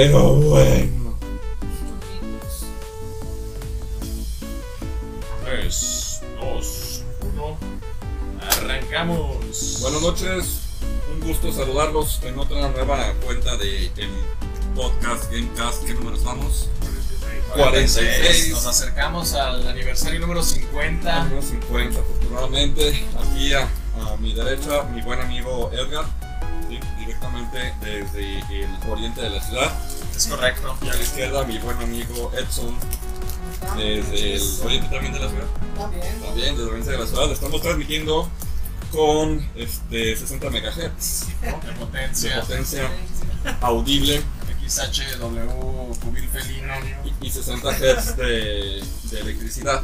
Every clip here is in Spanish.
Pero bueno. 3, 2, 1. Arrancamos. Buenas noches, un gusto saludarlos en otra nueva cuenta de el podcast Gamecast. ¿Qué números vamos? 46. Nos acercamos al aniversario número 50. Número 50, afortunadamente. Aquí a, a mi derecha, mi buen amigo Edgar, ¿sí? directamente desde el oriente de la ciudad. Es correcto. Y a la izquierda, mi buen amigo Edson, desde el oriente también de la ciudad. También. También desde el oriente de la ciudad. Estamos transmitiendo con este, 60 MHz De de potencia. potencia audible XHW, cubil felino. y, y 60 Hz de, de electricidad.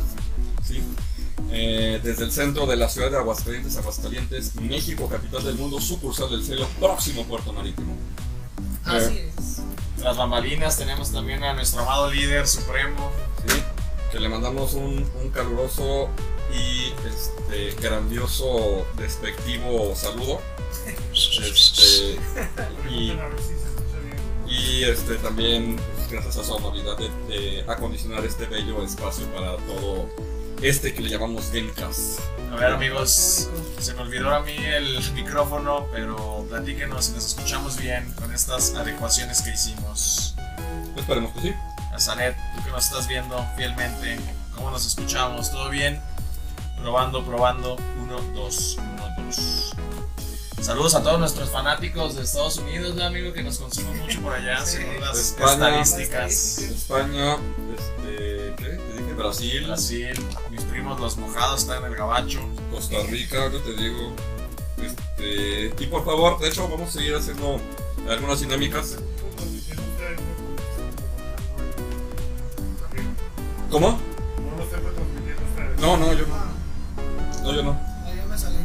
¿sí? Eh, desde el centro de la ciudad de Aguascalientes, Aguascalientes, México, capital del mundo, sucursal del cielo, próximo puerto marítimo. Así es. Las bambalinas tenemos también a nuestro amado líder supremo. ¿sí? Que le mandamos un, caluroso y este, grandioso, despectivo saludo. Este, y, y este, también pues, gracias a su amabilidad de, de acondicionar este bello espacio para todo este que le llamamos Gamecast. A ver amigos, se me olvidó a mí el micrófono, pero platíquenos si nos escuchamos bien con estas adecuaciones que hicimos. Esperemos que sí. A Zanet, tú que nos estás viendo fielmente, ¿cómo nos escuchamos? ¿Todo bien? Probando, probando. 1, 2, 1, 2. Saludos a todos nuestros fanáticos de Estados Unidos, ¿no, amigo, que nos consumen mucho por allá, Sí. según las España. estadísticas. España, este, ¿qué? Te dije Brasil, Brasil, primos los mojados están en el gabacho. Costa Rica, ¿qué te digo? Este, y por favor, de hecho, vamos a seguir haciendo algunas dinámicas. ¿Cómo? No, no, yo no. No, yo no. Me salí.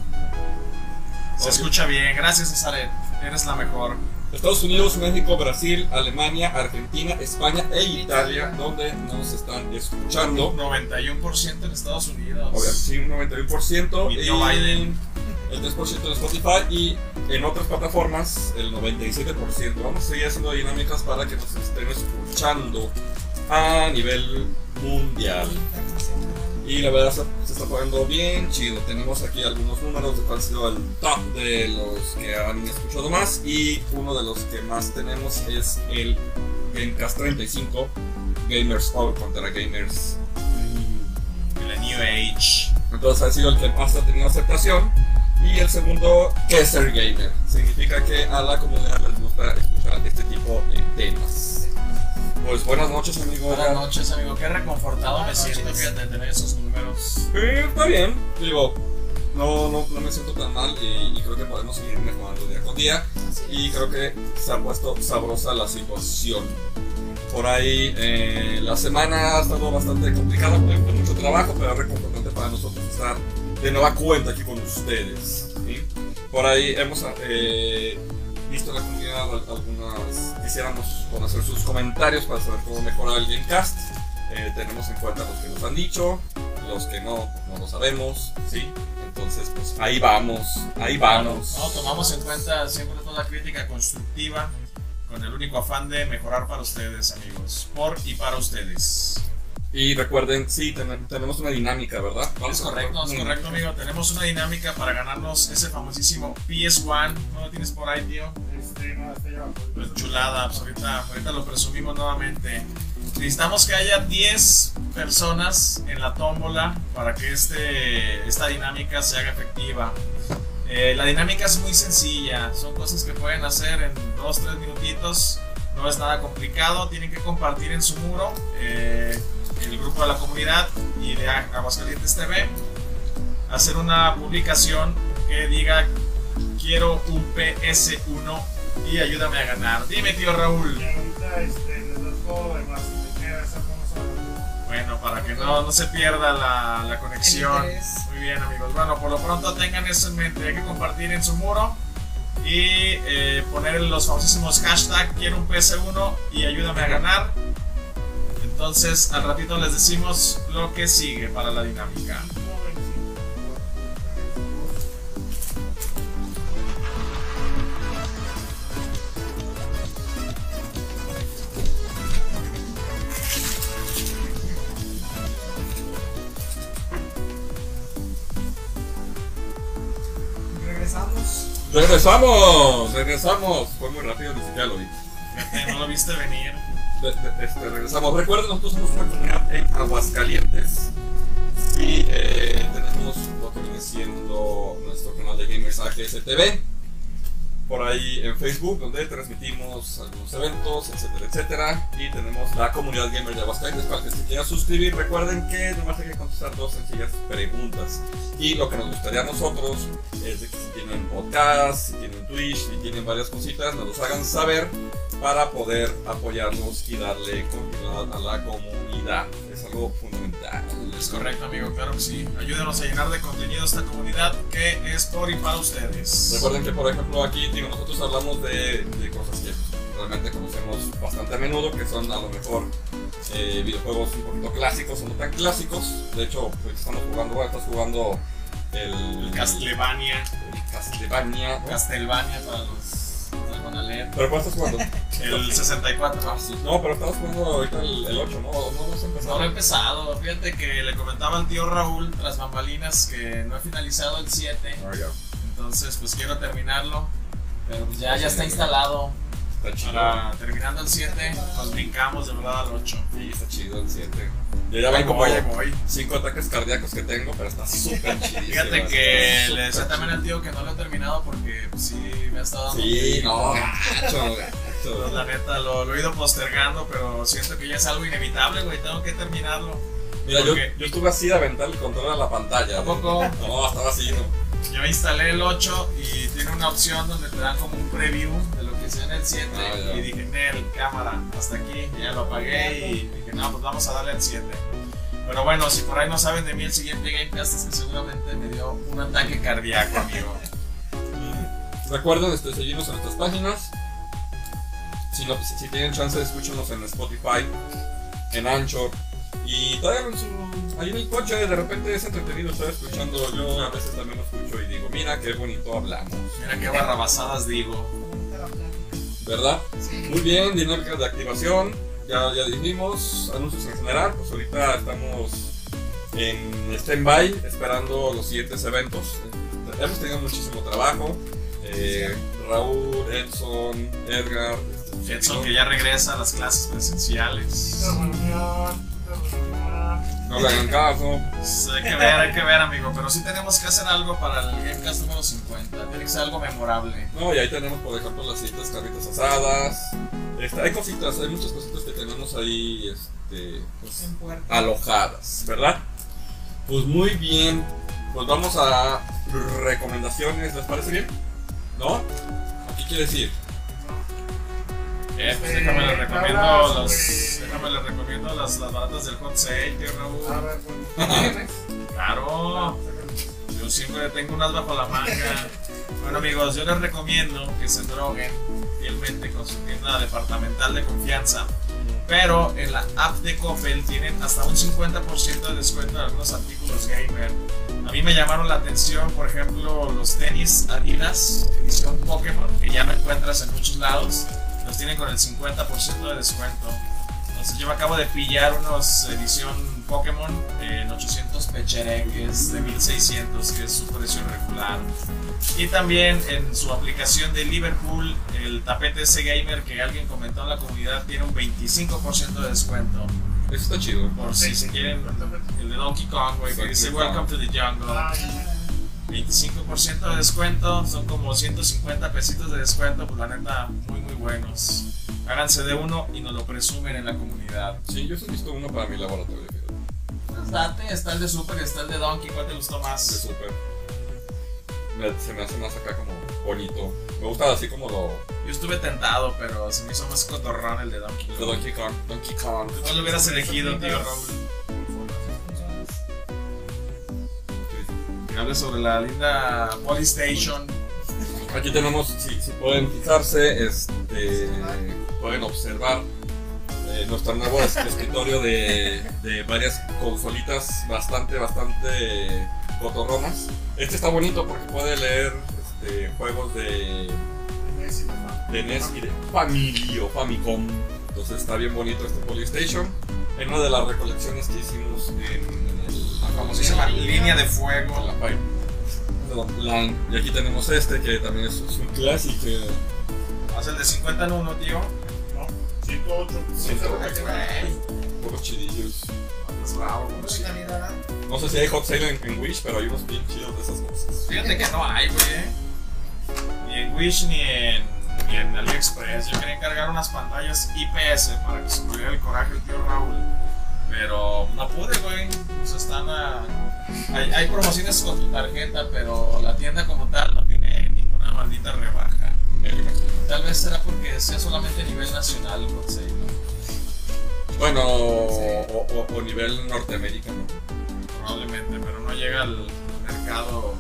Se escucha bien, gracias Cesaret, eres la mejor. Estados Unidos, México, Brasil, Alemania, Argentina, España e Italia, donde nos están escuchando. 91% en Estados Unidos. Obviamente, sí, un 91%. Y Biden. El 3% en Spotify y en otras plataformas el 97%. Vamos a seguir haciendo dinámicas para que nos estén escuchando a nivel mundial. Y la verdad se, está poniendo bien chido. Tenemos aquí algunos números de cuál ha sido el top de los que han escuchado más. Y uno de los que más tenemos es el Gamecast 35 Gamers All contra Gamers La New Age. entonces ha sido el que más ha tenido aceptación. Y el segundo, que es ser gamer. Significa que a la comunidad les gusta escuchar este tipo de temas. Pues buenas noches, amigo. Buenas noches, amigo. Qué reconfortado me siento, fíjate, de tener esos números. Eh, está bien. Digo, no, no, no me siento tan mal y, y creo que podemos seguir mejorando día con día. Y creo que se ha puesto sabrosa la situación. Por ahí eh, la semana ha estado bastante complicada, con con mucho trabajo, pero es reconfortante para nosotros estar de nueva cuenta aquí con ustedes. ¿sí? Por ahí hemos eh, visto la comunidad al- algunas, quisiéramos conocer sus comentarios para saber cómo mejorar el Gamecast. Eh, tenemos en cuenta los que nos han dicho, los que no, no lo sabemos, ¿sí? Entonces, pues ahí vamos, ahí vamos. No, tomamos en cuenta siempre toda crítica constructiva con el único afán de mejorar para ustedes, amigos. Por y para ustedes. Y recuerden, sí, ten- tenemos una dinámica, ¿verdad? Es correcto, es correcto, amigo. Tenemos una dinámica para ganarnos ese famosísimo PS1. ¿No lo tienes por ahí, tío? Pues chulada, pues ahorita, ahorita lo presumimos nuevamente. Necesitamos que haya 10 personas en la tómbola para que este, esta dinámica se haga efectiva. Eh, la dinámica es muy sencilla, son cosas que pueden hacer en 2-3 minutitos, no es nada complicado, tienen que compartir en su muro eh, el grupo de la comunidad y de Aguascalientes TV, hacer una publicación que diga quiero un PS1 y ayúdame a ganar. Dime tío Raúl. Y ahorita este, les más. Bueno, para que no, no se pierda la, la conexión. Muy bien, amigos. Bueno, por lo pronto tengan eso en mente. Hay que compartir en su muro y eh, poner los famosísimos hashtag quiero un PS1 y ayúdame a ganar. Entonces, al ratito les decimos lo que sigue para la dinámica. Regresamos. Regresamos, regresamos. Fue muy rápido, ni siquiera lo vi. no lo viste venir. Este, regresamos. Recuerden, nosotros somos una comunidad en Aguascalientes. Y eh, tenemos lo que viene siendo nuestro canal de Gamers AGSTV. Por ahí en Facebook, donde transmitimos algunos eventos, etcétera, etcétera. Y tenemos la comunidad gamer de Aguascalientes. Para que se quieran suscribir, recuerden que nomás hay que contestar dos sencillas preguntas. Y lo que nos gustaría a nosotros es que si tienen podcast, si tienen Twitch, si tienen varias cositas, nos los hagan saber para poder apoyarnos y darle continuidad a la comunidad. Es algo fundamental. Es correcto, amigo, claro que sí. Ayúdenos a llenar de contenido esta comunidad que es por y para ustedes. Recuerden que, por ejemplo, aquí digo, nosotros hablamos de, de cosas que realmente conocemos bastante a menudo, que son a lo mejor eh, videojuegos un poquito clásicos o no tan clásicos. De hecho, pues, estamos jugando, bueno, estás jugando el, El Castlevania, el Castlevania. ¿no? Castlevania para los. ¿Pero cuál estás jugando? El 64. Ah. No, pero estabas jugando ahorita el, el 8, ¿no? No, no No empezado. lo he empezado. Fíjate que le comentaba al tío Raúl tras bambalinas que no he finalizado el 7. Ah, ya. Entonces, pues quiero terminarlo. Pero pues ya, ya está instalado. Está chido. Para terminando el 7, nos brincamos de verdad al 8. Sí, está chido el 7. Yo ya como Ahí voy. 5 ataques cardíacos que tengo, pero está súper chido. Fíjate que le decía también al tío que no lo he terminado porque pues, sí me ha estado dando. Sí, no, gacho, Pues, gacho. La neta, lo, lo he ido postergando, pero siento que ya es algo inevitable, güey. Tengo que terminarlo. Mira, yo, yo estuve así de aventar el control a la pantalla. ¿A poco? No, estaba así, ¿no? Yo instalé el 8 y tiene una opción donde te dan como un preview de lo que sea en el 7. Ah, y dije, Nel, cámara, hasta aquí. Y ya lo apagué y dije, no, pues vamos a darle el 7. Pero bueno, si por ahí no saben de mí, el siguiente Gamecast es que seguramente me dio un ataque cardíaco, amigo. Recuerden este, seguirnos en nuestras páginas. Si, no- si- si tienen chance, escúchenos en Spotify, en Anchor. Y todavía en su, ahí en el coche, de repente es entretenido estar escuchando. Yo a veces también lo escucho y digo, mira qué bonito hablamos. Mira qué barrabasadas digo. ¿Verdad? Sí. Muy bien, dinámicas de activación. Ya, ya dijimos, anuncios en general. Pues ahorita estamos en stand-by esperando los siguientes eventos. Hemos tenido muchísimo trabajo. Eh, Raúl, Edson, Edgar. Edson que ya regresa a las clases presenciales. reunión, reunión. No le hagan caso. Hay que ver, hay que ver, amigo. Pero sí tenemos que hacer algo para el Gamecast número 50. Tiene que ser algo memorable. No, y ahí tenemos, por ejemplo, las siguientes carritas asadas. Este, hay cositas, hay muchas cositas que tenemos ahí este, pues, En puerta. alojadas, ¿verdad? Pues muy bien. Pues vamos a recomendaciones, ¿les parece bien? ¿No? ¿A qué quiere decir? Eh, pues déjame le recomiendo las, déjame le recomiendo las, las baratas del Hot Sale, tío A Raúl. ver, pues. Claro, yo siempre tengo unas bajo la manga. Bueno amigos, yo les recomiendo que se droguen fielmente con su tienda departamental de confianza. Pero en la app de Coppel tienen hasta un 50% de descuento en algunos artículos gamer. A mí me llamaron la atención, por ejemplo, los tenis Adidas, edición Pokémon, que ya no encuentras en muchos lados. Los tienen con el 50% de descuento. Entonces yo me acabo de pillar unos edición Pokémon en 800 pechereques de 1600, que es su precio regular. Y también en su aplicación de Liverpool, el tapete ese gamer que alguien comentó en la comunidad tiene un 25% de descuento. Eso está chido. Por si se quieren, el de Donkey Kong, güey, que dice. Welcome to the Jungle. Ah, ya. 25% de descuento, son como 150 pesitos de descuento, pues la neta, muy muy buenos. Háganse de uno y nos lo presumen en la comunidad. Sí, yo he visto uno para mi laboratorio, Pues date, está el de Super está el de Donkey, ¿cuál te gustó de más? súper. Me- Se me hace más acá como bonito. Me gusta así como lo Yo estuve tentado, pero se me hizo más cotorrón el de Donkey de Kong. Donkey Kong. Donkey Kong. ¿Cuál lo hubieras elegido, tío Raúl? Que hable sobre la linda Polystation. Aquí tenemos, si, si pueden fijarse, este, pueden observar eh, nuestro nuevo es- escritorio de, de varias consolitas bastante, bastante cotorronas. Este está bonito porque puede leer este, juegos de, de NES y de Family o Famicom. Entonces está bien bonito este Polystation. En una de las recolecciones que hicimos en, famosísima línea de fuego. la Line. Y aquí tenemos este que también es, es un clásico. Haz el de 50 en 1, tío. No, 108. Ciento- Güey, Un poco chidillos. bravo, calidad. No sé si hay hot sale en, en Wish, pero hay unos bien chidos de esas cosas. Fíjate que no hay, güey. Ni en Wish ni en, ni en AliExpress. Yo quería encargar unas pantallas IPS para que se pudiera el coraje el tío Raúl. Pero no pude, güey. Pues están a... hay, hay promociones con tu tarjeta, pero la tienda como tal no tiene ninguna maldita rebaja. Tal vez será porque sea solamente a nivel nacional hot sale, ¿no? Bueno, o, o- o nivel norteamericano. Probablemente, pero no llega al mercado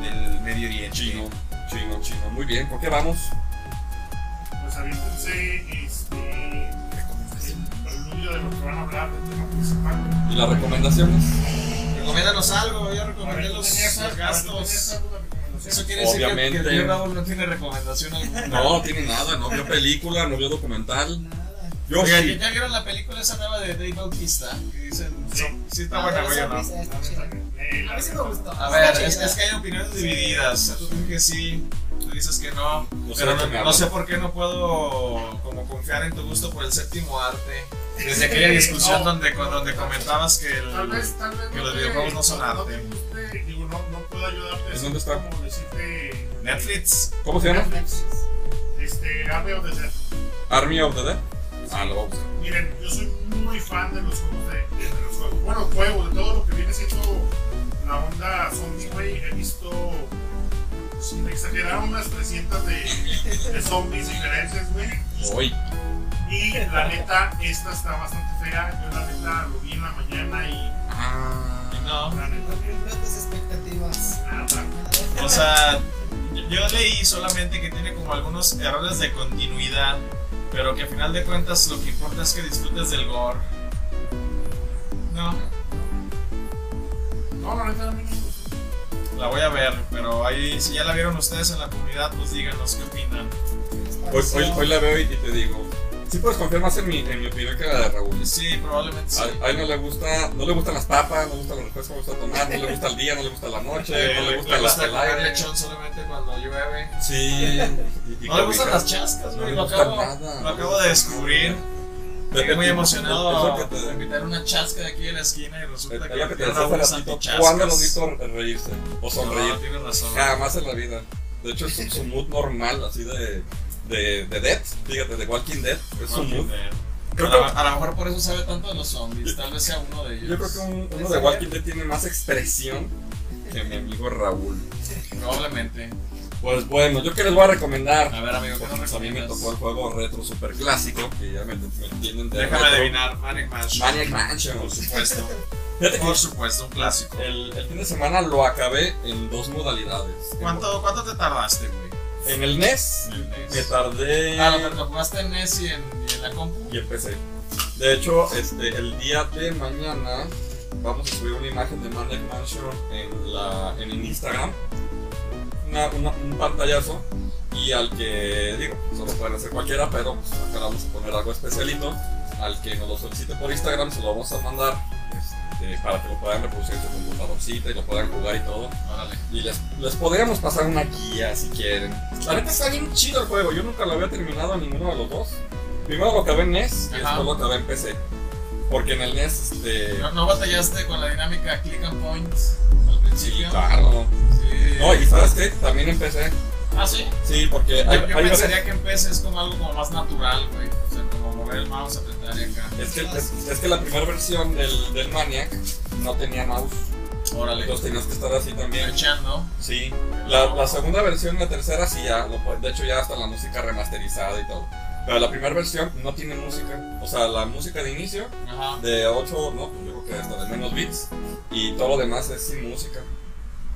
del Medio Oriente. Chino, chino, chino. Muy bien, ¿por qué vamos? Pues aviéntense este, de lo que van a hablar del tema principal. ¿Y las recomendaciones? Recomiéndanos algo, yo recomendé los ¿tú tenías- los gastos. Eso quiere decir que- que, Obviamente. el tío Raúl no tiene recomendación alguna. No, tiene nada, no vio película, no vio documental. Nada. Yo sí. ¿ya vieron la película esa nueva de Dave Bautista? Que dicen, Sí. sí está Ah, buena, güey, ¿o no? A mí sí me gustó. A ver, es, es que hay opiniones divididas. O sea, tú que sí, dices que no. No sé pero no, no sé por qué no puedo como confiar en tu gusto por el séptimo arte. Desde aquella discusión No. donde, con- donde comentabas que el... Tal vez, tal vez que no los videojuegos no son no arte. guste, digo, no, no puedo ayudarte. ¿En así dónde está? Como decirte, Netflix. ¿Cómo se llama? Netflix. este, Army of the Dead. Army of the Dead. Ah, lo voy a buscar. Miren, yo soy muy fan de los juegos de, de- de los juegos. Bueno, juegos, de todo lo que viene siendo la onda zombie, güey. He visto, sin exagerar, unas 300 de, de zombies diferentes, güey. Hoy. Y la neta, esta está bastante fea. Yo la neta lo vi en la mañana y Ah. No. la neta, Grandes expectativas. nada. O sea, yo- leí solamente que tiene como algunos errores de continuidad, pero que a final de cuentas lo que importa es que disfrutes del gore. No, No, la neta, no. La voy a ver, pero ahí si ya la vieron ustedes en la comunidad, pues díganos qué opinan. Hoy, hoy, hoy la veo y te digo. Sí puedes confiar más en mi, en mi opinión que la de Raúl. Sí, probablemente sí. A, a él no le gusta, no le gustan las papas, no le gustan los refrescos, no le gusta tomar, no le gusta el día, no le gusta la noche, Eh, no le gusta, la- el aire. lechón solamente cuando llueve. Sí. y- y No le gustan las chascas, No güey. le lo, gusta acabo, nada. lo acabo de descubrir. Estoy muy emocionado que te- de invitar una chasca de aquí en la esquina y Es resulta que que te ratito. antichascas. ¿Cuándo lo has visto reírse o sonreír? No, tienes razón. Jamás en la vida. De hecho, es su, su mood normal, así de, de, de Dead. Fíjate, de Walking Dead. Es su Walking mood. Dead. Creo a, que- lo, a lo mejor por eso sabe tanto de los zombies. Tal vez sea uno de ellos. Yo creo que un- uno de Walking Dead tiene más expresión que mi amigo Raúl. Probablemente. Pues bueno, yo que les voy a recomendar. A ver, amigo, ¿qué nos pues, a mí me tocó el juego retro super clásico, que ya me, me tienen de Déjame retro. adivinar. Manic Mansion. Maniac Mansion. Por supuesto. Por supuesto, un clásico. el, el fin de semana lo acabé en dos modalidades. ¿Cuánto, ¿Cuánto te tardaste, güey? En el NES el NES. me tardé Ah, lo, lo jugaste en NES y en, y en la compu. y empecé. De hecho, este, el día de mañana vamos a subir una imagen de Maniac Mansion en, la, en el Instagram. Una- una- un pantallazo. Y al que, digo, solo pueden hacer cualquiera, pero pues, acá vamos a poner algo especialito. Al que nos lo solicite por Instagram, se lo vamos a mandar este, para que lo puedan reproducir en su computadorcita y lo puedan jugar y todo. Órale. Y les, les podríamos pasar una guía si quieren. La neta está bien chido el juego. Yo nunca lo había terminado ninguno de los dos. Primero lo acabé en NES y Ajá. después lo acabé en PC. Porque en el NES, este. ¿No, no batallaste con la dinámica click and point al principio? Claro. Sí. No, y sabes qué? También en PC. Ah, sí. Sí, porque hay, Yo, yo hay pensaría veces- que en PC es como algo como más natural, güey. O sea, como mover el mouse, apretar y acá. Es que, es, es que la primera versión del, del Maniac no tenía mouse. Órale. Entonces tenías que estar así también. Echando. Sí. La, la segunda versión la tercera sí ya. Lo, de hecho, ya hasta la música remasterizada y todo. Pero la primera versión no tiene música. O sea, la música de inicio Ajá. de 8, no, pues yo creo que hasta de menos bits. Y todo lo demás es sin música.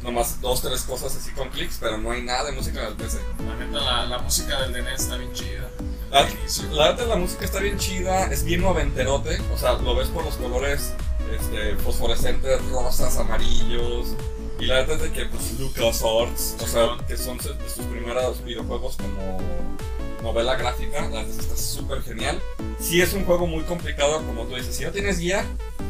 Nomás dos, tres cosas así con clics, pero no hay nada de música en el PC. La neta, la, la música del DNS está bien chida. La, neta, la música está bien chida, es bien noventerote. O sea, lo ves por los colores este, fosforescentes, rosas, amarillos. Y la neta es de que, pues, LucasArts, o sea, que son de sus primeros videojuegos como novela gráfica, la neta está súper genial. Sí es un juego muy complicado, como tú dices, si no tienes guía,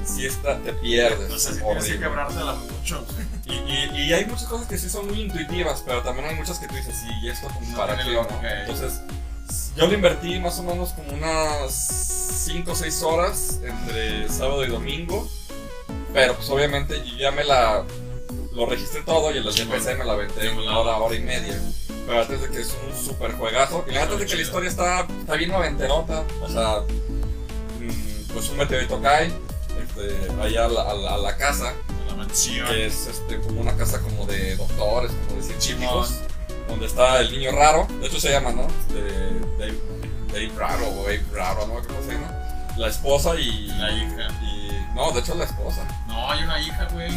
si está, te pierdes. O sea, si tienes que quebrártela mucho. Y, y- y hay muchas cosas que sí son muy intuitivas, pero también hay muchas que tú dices, sí, ¿y esto como No para qué no? eh. Entonces, yo le invertí más o menos como unas 5 o 6 horas entre sábado y domingo, pero pues obviamente yo ya me la... Lo registré todo y en la Sí, PC bueno. me la aventé en una hora, hora y media. Pero antes de que es un super juegazo. Y la neta es de que la historia está, está bien noventerota. O sea, mm, pues un meteorito cae este, allá a la, a la- a la casa, La mansión. que es este, como una casa como de doctores, como de científicos, donde está el niño raro. De hecho se llama, ¿no? De, Dave, Dave Raro o Abe Raro, ¿no? ¿Cómo se llama? La esposa y... La hija. y no, de hecho es la esposa. No, hay una hija, güey.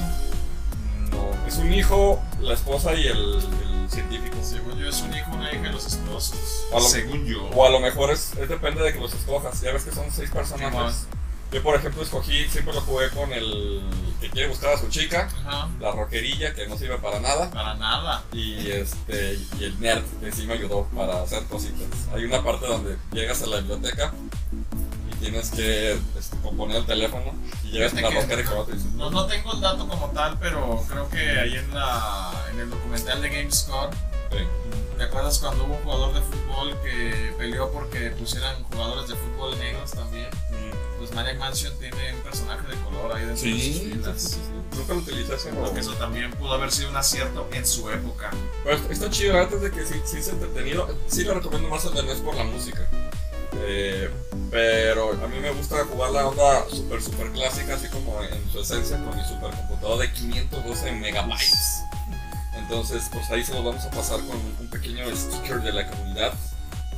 No, es un hijo, la esposa y el, el científico. Según yo es un hijo, una hija de los esposos. Lo- Según yo. O a lo mejor es, es depende de que los escojas. Ya ves que son seis personajes. Yo, por ejemplo, escogí, siempre lo jugué con el que quiere buscar a su chica, Ajá. la roquerilla, que no sirve para nada, Para nada. y este y el nerd, que sí me ayudó para hacer cositas. Hay una parte donde llegas a la biblioteca y tienes que este, componer el teléfono llegas No, no tengo el dato como tal, pero creo que ahí en, la, en el documental de GameScore, sí. ¿te acuerdas cuando hubo un jugador de fútbol que peleó porque pusieran jugadores de fútbol negros también? Pues Maniac Mansion tiene un personaje de color ahí dentro de sus Sí, sí, filas. sí, sí. Nunca lo utilicé así. Creo que eso también pudo haber sido un acierto en su época. Pero está- chido, antes de que sí, sí es entretenido. Sí lo recomiendo más de NES por la música. Eh, pero a mí me gusta jugar la onda super, super clásica, así como en su esencia, con mi supercomputador de 512 megabytes. Entonces, pues ahí se los vamos a pasar con un pequeño sticker de la comunidad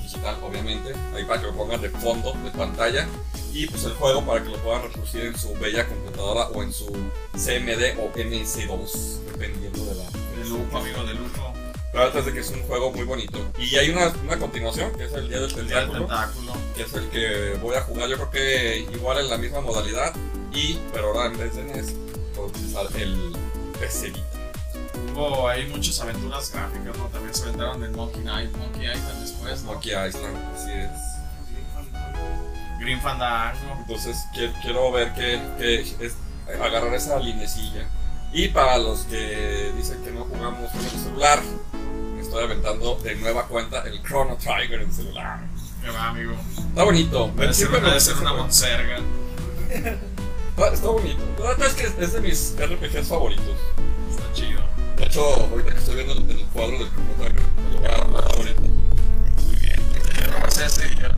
digital, obviamente. Ahí para que lo pongan de fondo de pantalla. Y pues el juego para que lo puedan reproducir en su bella computadora o en su CMD o MS2, dependiendo de la, De lujo, amigo, de lujo. Pero antes de que es un juego muy bonito. Y hay una, una continuación, que es el Día del Tentáculo, tentáculo. que es el que voy a jugar, yo creo que igual en la misma modalidad, y, pero ahora en vez de NES, a utilizar el PC Vita. Hubo ahí muchas aventuras gráficas, ¿no? También se aventaron en Monkey Knight, Monkey Island después, ¿no? Monkey Island, así es. Green Fandango. Entonces qui- quiero ver que, que es agarrar esa linecilla. Y para los que dicen que no jugamos con el celular, me estoy aventando de nueva cuenta el Chrono Trigger en celular. Que va, amigo. Está bonito. Puede ser, gustó ser una monserga. Está, bonito. La verdad es que es de mis RPGs favoritos. Está chido. De hecho, ahorita que estoy viendo el, el cuadro del Chrono Trigger, me lo voy a ahorita. Muy bien. Yo nomás ese y el-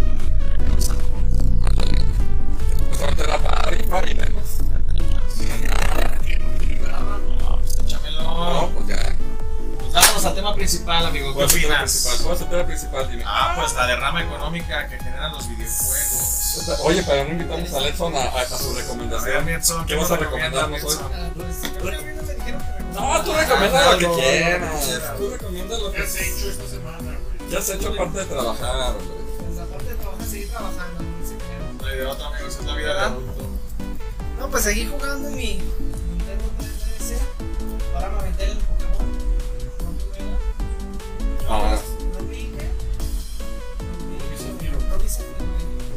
Pues ahorita era pari, menos. Tema principal, amigo. ¿Qué ¿Cuál es el tema opinas? principal? ¿Cuál es el tema principal? Dime. Ah, pues la derrama económica que generan los videojuegos. Oye, pero no invitamos a Letson a, a, a su A ver, recomendación. Edson, ¿Qué vas a recomendarnos hoy? A no tú recomiendas lo que quieras. Tú recomiendas lo ¿Qué que has hecho esta semana, güey? Ya has hecho parte de trabajar, güey. Pues aparte de trabajar, seguir trabajando. hay de otro, amigo, es la vida de adulto. No, pues seguí jugando en mi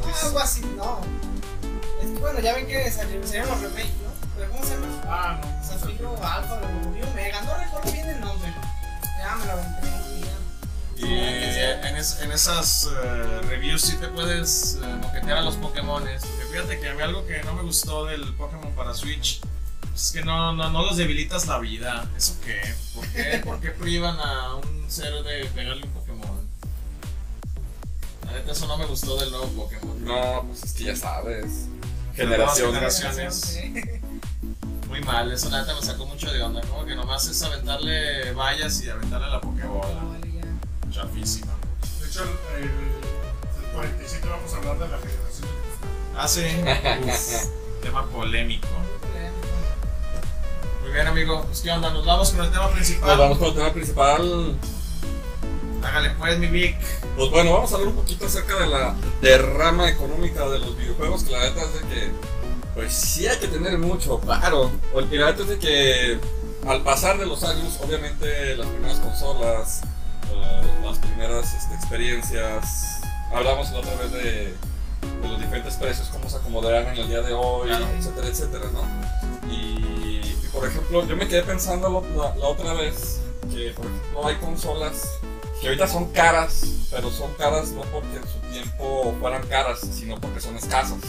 No, algo así, no. Es que bueno, ya ven que salieron, los remakes, ¿no? Pero ¿cómo se llama? Ah, no. Zafiro, Alfa, Rubio, Omega. No recuerdo bien el nombre. Ya me lo aventé y en, es- en esas eh, reviews sí te puedes eh, moquetear a los Pokémones. Porque fíjate que a mí algo que no me gustó del Pokémon para Switch es que no, no, no los debilitas la vida. ¿Eso qué? ¿Por qué, ¿Por qué privan a un ser de pegarle un Pokémon? La neta, eso no me gustó del nuevo Pokémon. No, pues es que ya sabes. Generaciones. generaciones. Muy mal, eso la neta me sacó mucho de onda. Como que nomás es aventarle vallas y aventarle la Pokébola. Ya. Chafísima. De hecho, el, el, el 47 vamos a hablar de la generación de Ah, sí. Uf, tema polémico. Muy bien, amigo. Pues, ¿qué onda? Nos vamos con el tema principal. Nos vamos con el tema principal. Hágale pues, mi Vic. Pues bueno, vamos a hablar un poquito acerca de la derrama económica de los videojuegos, que la neta es de que, pues sí hay que tener mucho, claro. Porque la neta es de que al pasar de los años, obviamente las primeras consolas, eh, las primeras este, experiencias, hablamos la otra vez de, de los diferentes precios, cómo se acomodarán en el día de hoy, Claro. etcétera, etcétera, ¿no? Por ejemplo, yo me quedé pensando la, la otra vez que, por ejemplo, hay consolas que ahorita son caras, pero son caras no porque en su tiempo fueran caras, sino porque son escasas.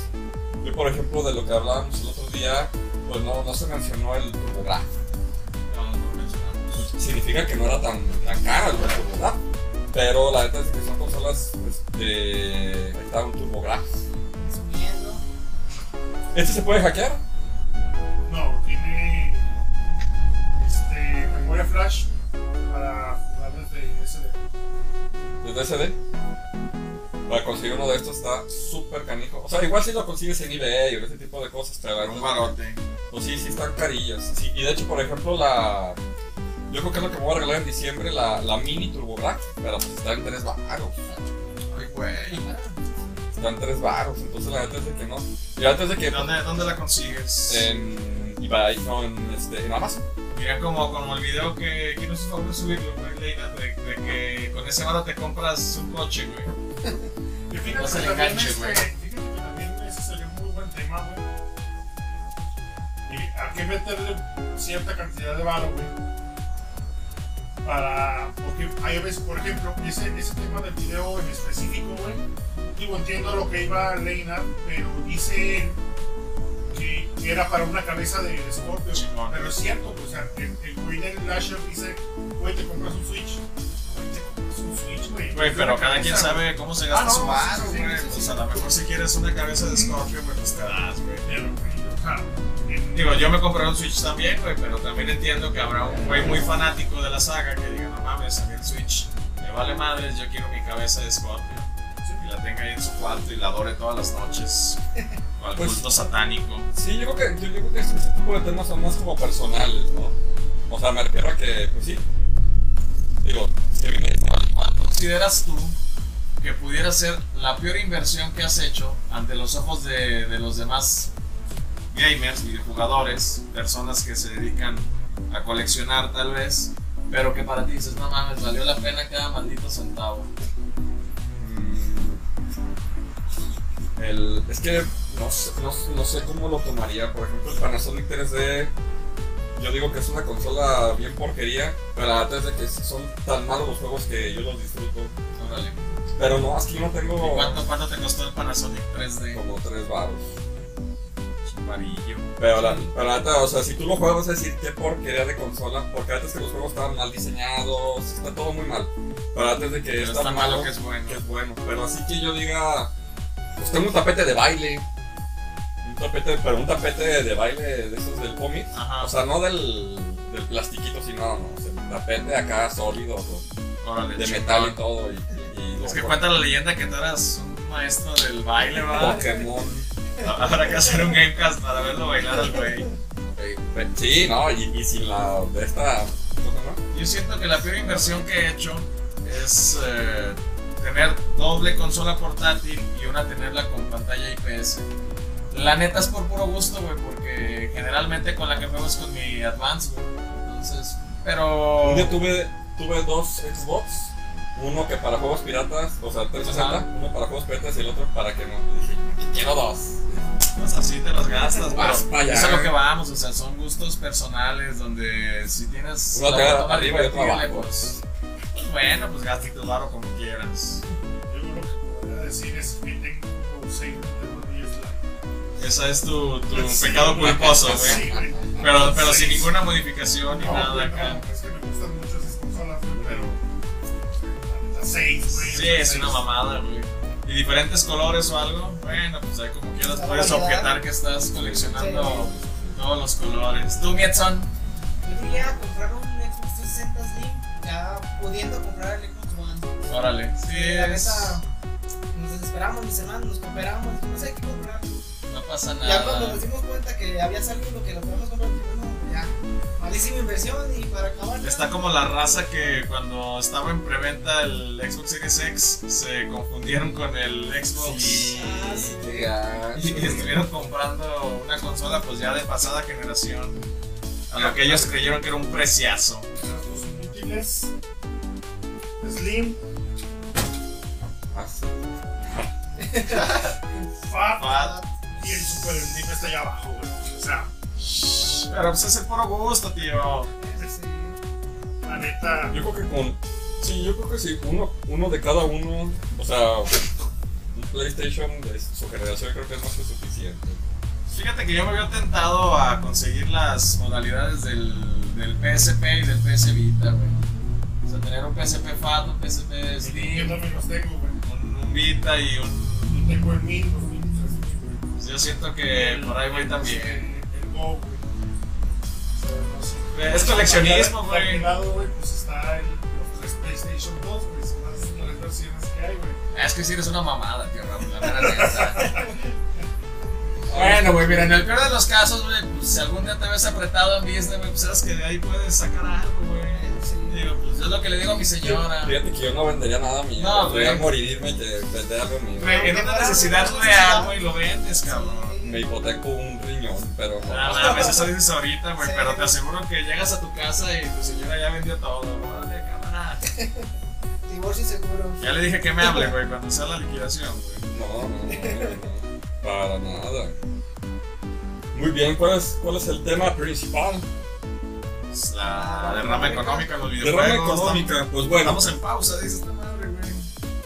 Yo, por ejemplo, de lo que hablábamos el otro día, pues no, no se mencionó el TurboGrafx. No, no mencionamos. Significa que no era tan, tan cara el TurboGrafx. Pero la neta es que son consolas este, ahí está un TurboGrafx. Subiendo. ¿Este se puede hackear? Memoria flash para jugar desde SD. desde SD. Para conseguir uno de estos está súper canijo. O sea, igual si lo consigues en eBay o ese tipo de cosas, te Pero un barote. Pues sí, sí están carillas. Sí, y de hecho, por ejemplo, la. Yo creo que es lo que me voy a regalar en diciembre, la, la mini TurboGrafx, pero pues está en 3 baros. Ay, güey. Está en 3 baros, entonces la neta es de que no. Y antes de que. ¿Dónde, ¿Dónde la consigues? En eBay, no, en, este, en Amazon. Mira como, como el video que quiero su favor de subirlo, güey, de, de que con ese varo te compras un coche, güey. Y fíjate No se que le también, enganche, este, güey. fíjate que también ese sería un muy buen tema, güey. Y hay que meterle cierta cantidad de varo, güey. Para. Porque hay veces, por ejemplo, ese, ese tema del video en específico, güey. Digo, entiendo lo que iba Leina, pero dice que, era para una cabeza de Scorpio. Pero es cierto, güey, o sea, el, güey del Lasher dice, güey, te compras un Switch. Güey, te compras un Switch, güey. Güey, pero cada quien cabeza, sabe cómo se gasta Ah, no, su sí, güey. sí, sí, Pues a lo mejor si quieres una cabeza de Scorpio, pues te das, güey. Pero, güey, o sea, Digo, yo me compré un Switch también, güey, pero también entiendo que habrá un güey muy fanático de la saga que diga, no mames, a mí el Switch me vale madres, yo quiero mi cabeza de Scorpio. Y la tenga ahí en su cuarto y la adore todas las noches. O al Pues- culto satánico. Sí, yo creo que, yo, yo creo que ese, ese tipo de temas son más como personales, ¿no? O sea, me refiero a que, pues sí. Digo, que viene ¿Cuánto consideras tú que pudiera ser la peor inversión que has hecho ante los ojos de, de los demás gamers, videojugadores, personas que se dedican a coleccionar tal vez, pero que para ti dices, no mames, valió la pena cada maldito centavo? Mm, El, es que no sé, no, no sé cómo lo tomaría. Por ejemplo, el Panasonic 3D. Yo digo que es una consola bien porquería, pero la verdad es de que son tan malos los juegos que yo los disfruto. Órale. Pero no, es que yo no ¿Y tengo cuánto, cuánto te costó el Panasonic 3D? como tres baros. Es un varillo. Pero la, pero la o sea, si tú lo juegas vas a decir qué porquería de consola, porque antes que los juegos estaban mal diseñados, está todo muy mal. Pero antes de que Pero está, está malo que es bueno. que es bueno. Pero así que yo diga, pues tengo un tapete de baile. Un tapete, pero un tapete de baile de esos del cómic. Ajá. O sea, no del, del plastiquito, sino, no, o sea, un tapete acá sólido, Órale, de metal y todo. Y, Es que cuenta la leyenda que tú eras un maestro del baile, ¿verdad? Pokémon. Habrá que hacer un gamecast para verlo bailar al güey. Sí, no, y, y sin la de esta. Yo siento que la peor inversión que he hecho es eh, tener doble consola portátil y una tenerla con pantalla IPS. La neta es por puro gusto, güey, porque generalmente con la que juego es con mi Advance, güey. Entonces, pero... Un día tuve, tuve dos Xbox. Uno que para juegos piratas, o sea, 360, Ajá. uno para juegos piratas y el otro para que no. Y dije, quiero dos. Pues así te los gastas, allá. eso es lo que vamos, o sea, son gustos personales donde si tienes Uno te arriba y otro abajo. pues, pues bueno, pues gasta tu varo como quieras. Ese es tu, tu Sí, pecado güey. culposo, güey. Sí. Pero, pero sin Sí. ninguna modificación ni No, nada acá. no, es que me gustan mucho esas consolas, pero. La 6, güey. Sí, es seis. una mamada, güey. ¿Y diferentes colores o algo? Bueno, pues ahí como quieras puedes objetar que estás coleccionando Sí. todos los colores. ¿Tú, Mietson? Yo quería comprar un Xbox 360 Slim, ya pudiendo comprar el Xbox One. Órale. Sí, la es... nos desesperamos, mis hermanos, nos cooperamos, no sé qué comprar. Pasa Ya cuando nada. nos dimos cuenta que había salido lo que lo podemos comprar, no, ya, malísima inversión y para acabar. Está como la raza que cuando estaba en preventa el Xbox Series X se confundieron con el Xbox Sí, Ah, sí. gacho. y estuvieron comprando una consola pues ya de pasada generación. A lo que ellos creyeron que era un preciazo. Los inútiles. Slim, Ah. Fat Fat. Y el Super está allá abajo, güey. O sea, Pero pues es el puro gusto, tío. Sí. La neta. Yo creo que con. Sí, yo creo que sí. Uno, uno de cada uno. O sea, un PlayStation de su generación creo que es más que suficiente. Fíjate que yo me había tentado a conseguir las modalidades del, del PSP y del PS Vita, güey. O sea, tener un PSP Fat, un PSP Yo Slim, también los tengo, güey. un, un Vita y un. Yo tengo el 1000, Yo siento que por ahí voy también. El Go, güey. O sea, no sé. Es coleccionismo, güey. lado, güey, pues está el, los PlayStation 2, güey. Son las tres versiones que hay, güey. Es que sí eres una mamada, tío Raúl, la mera neta. Bueno, güey, mira, en el peor de los casos, güey, pues si algún día te ves apretado en Disney, güey, pues sabes que de ahí puedes sacar algo, güey. Digo, pues es lo que le digo a mi señora. Fíjate que yo no vendería nada mío. No, Voy a morirme que vender algo mío. Güey, en una necesidad real, güey, lo vendes, cabrón. Me hipoteco un riñón, pero no. Ah, mames, eso dices ahorita, güey, Sí. pero te aseguro que llegas a tu casa y tu señora ya vendió todo. Órale, cámara. Divorcio seguro. Ya le dije que me hable, güey, cuando sea la liquidación, güey. No, no, no, no, para nada. Muy bien, ¿cuál es, cuál es el tema principal? Es la derrama económica en los Derrama videojuegos. económica, pues bueno, Estamos en pausa, dice esta madre, güey.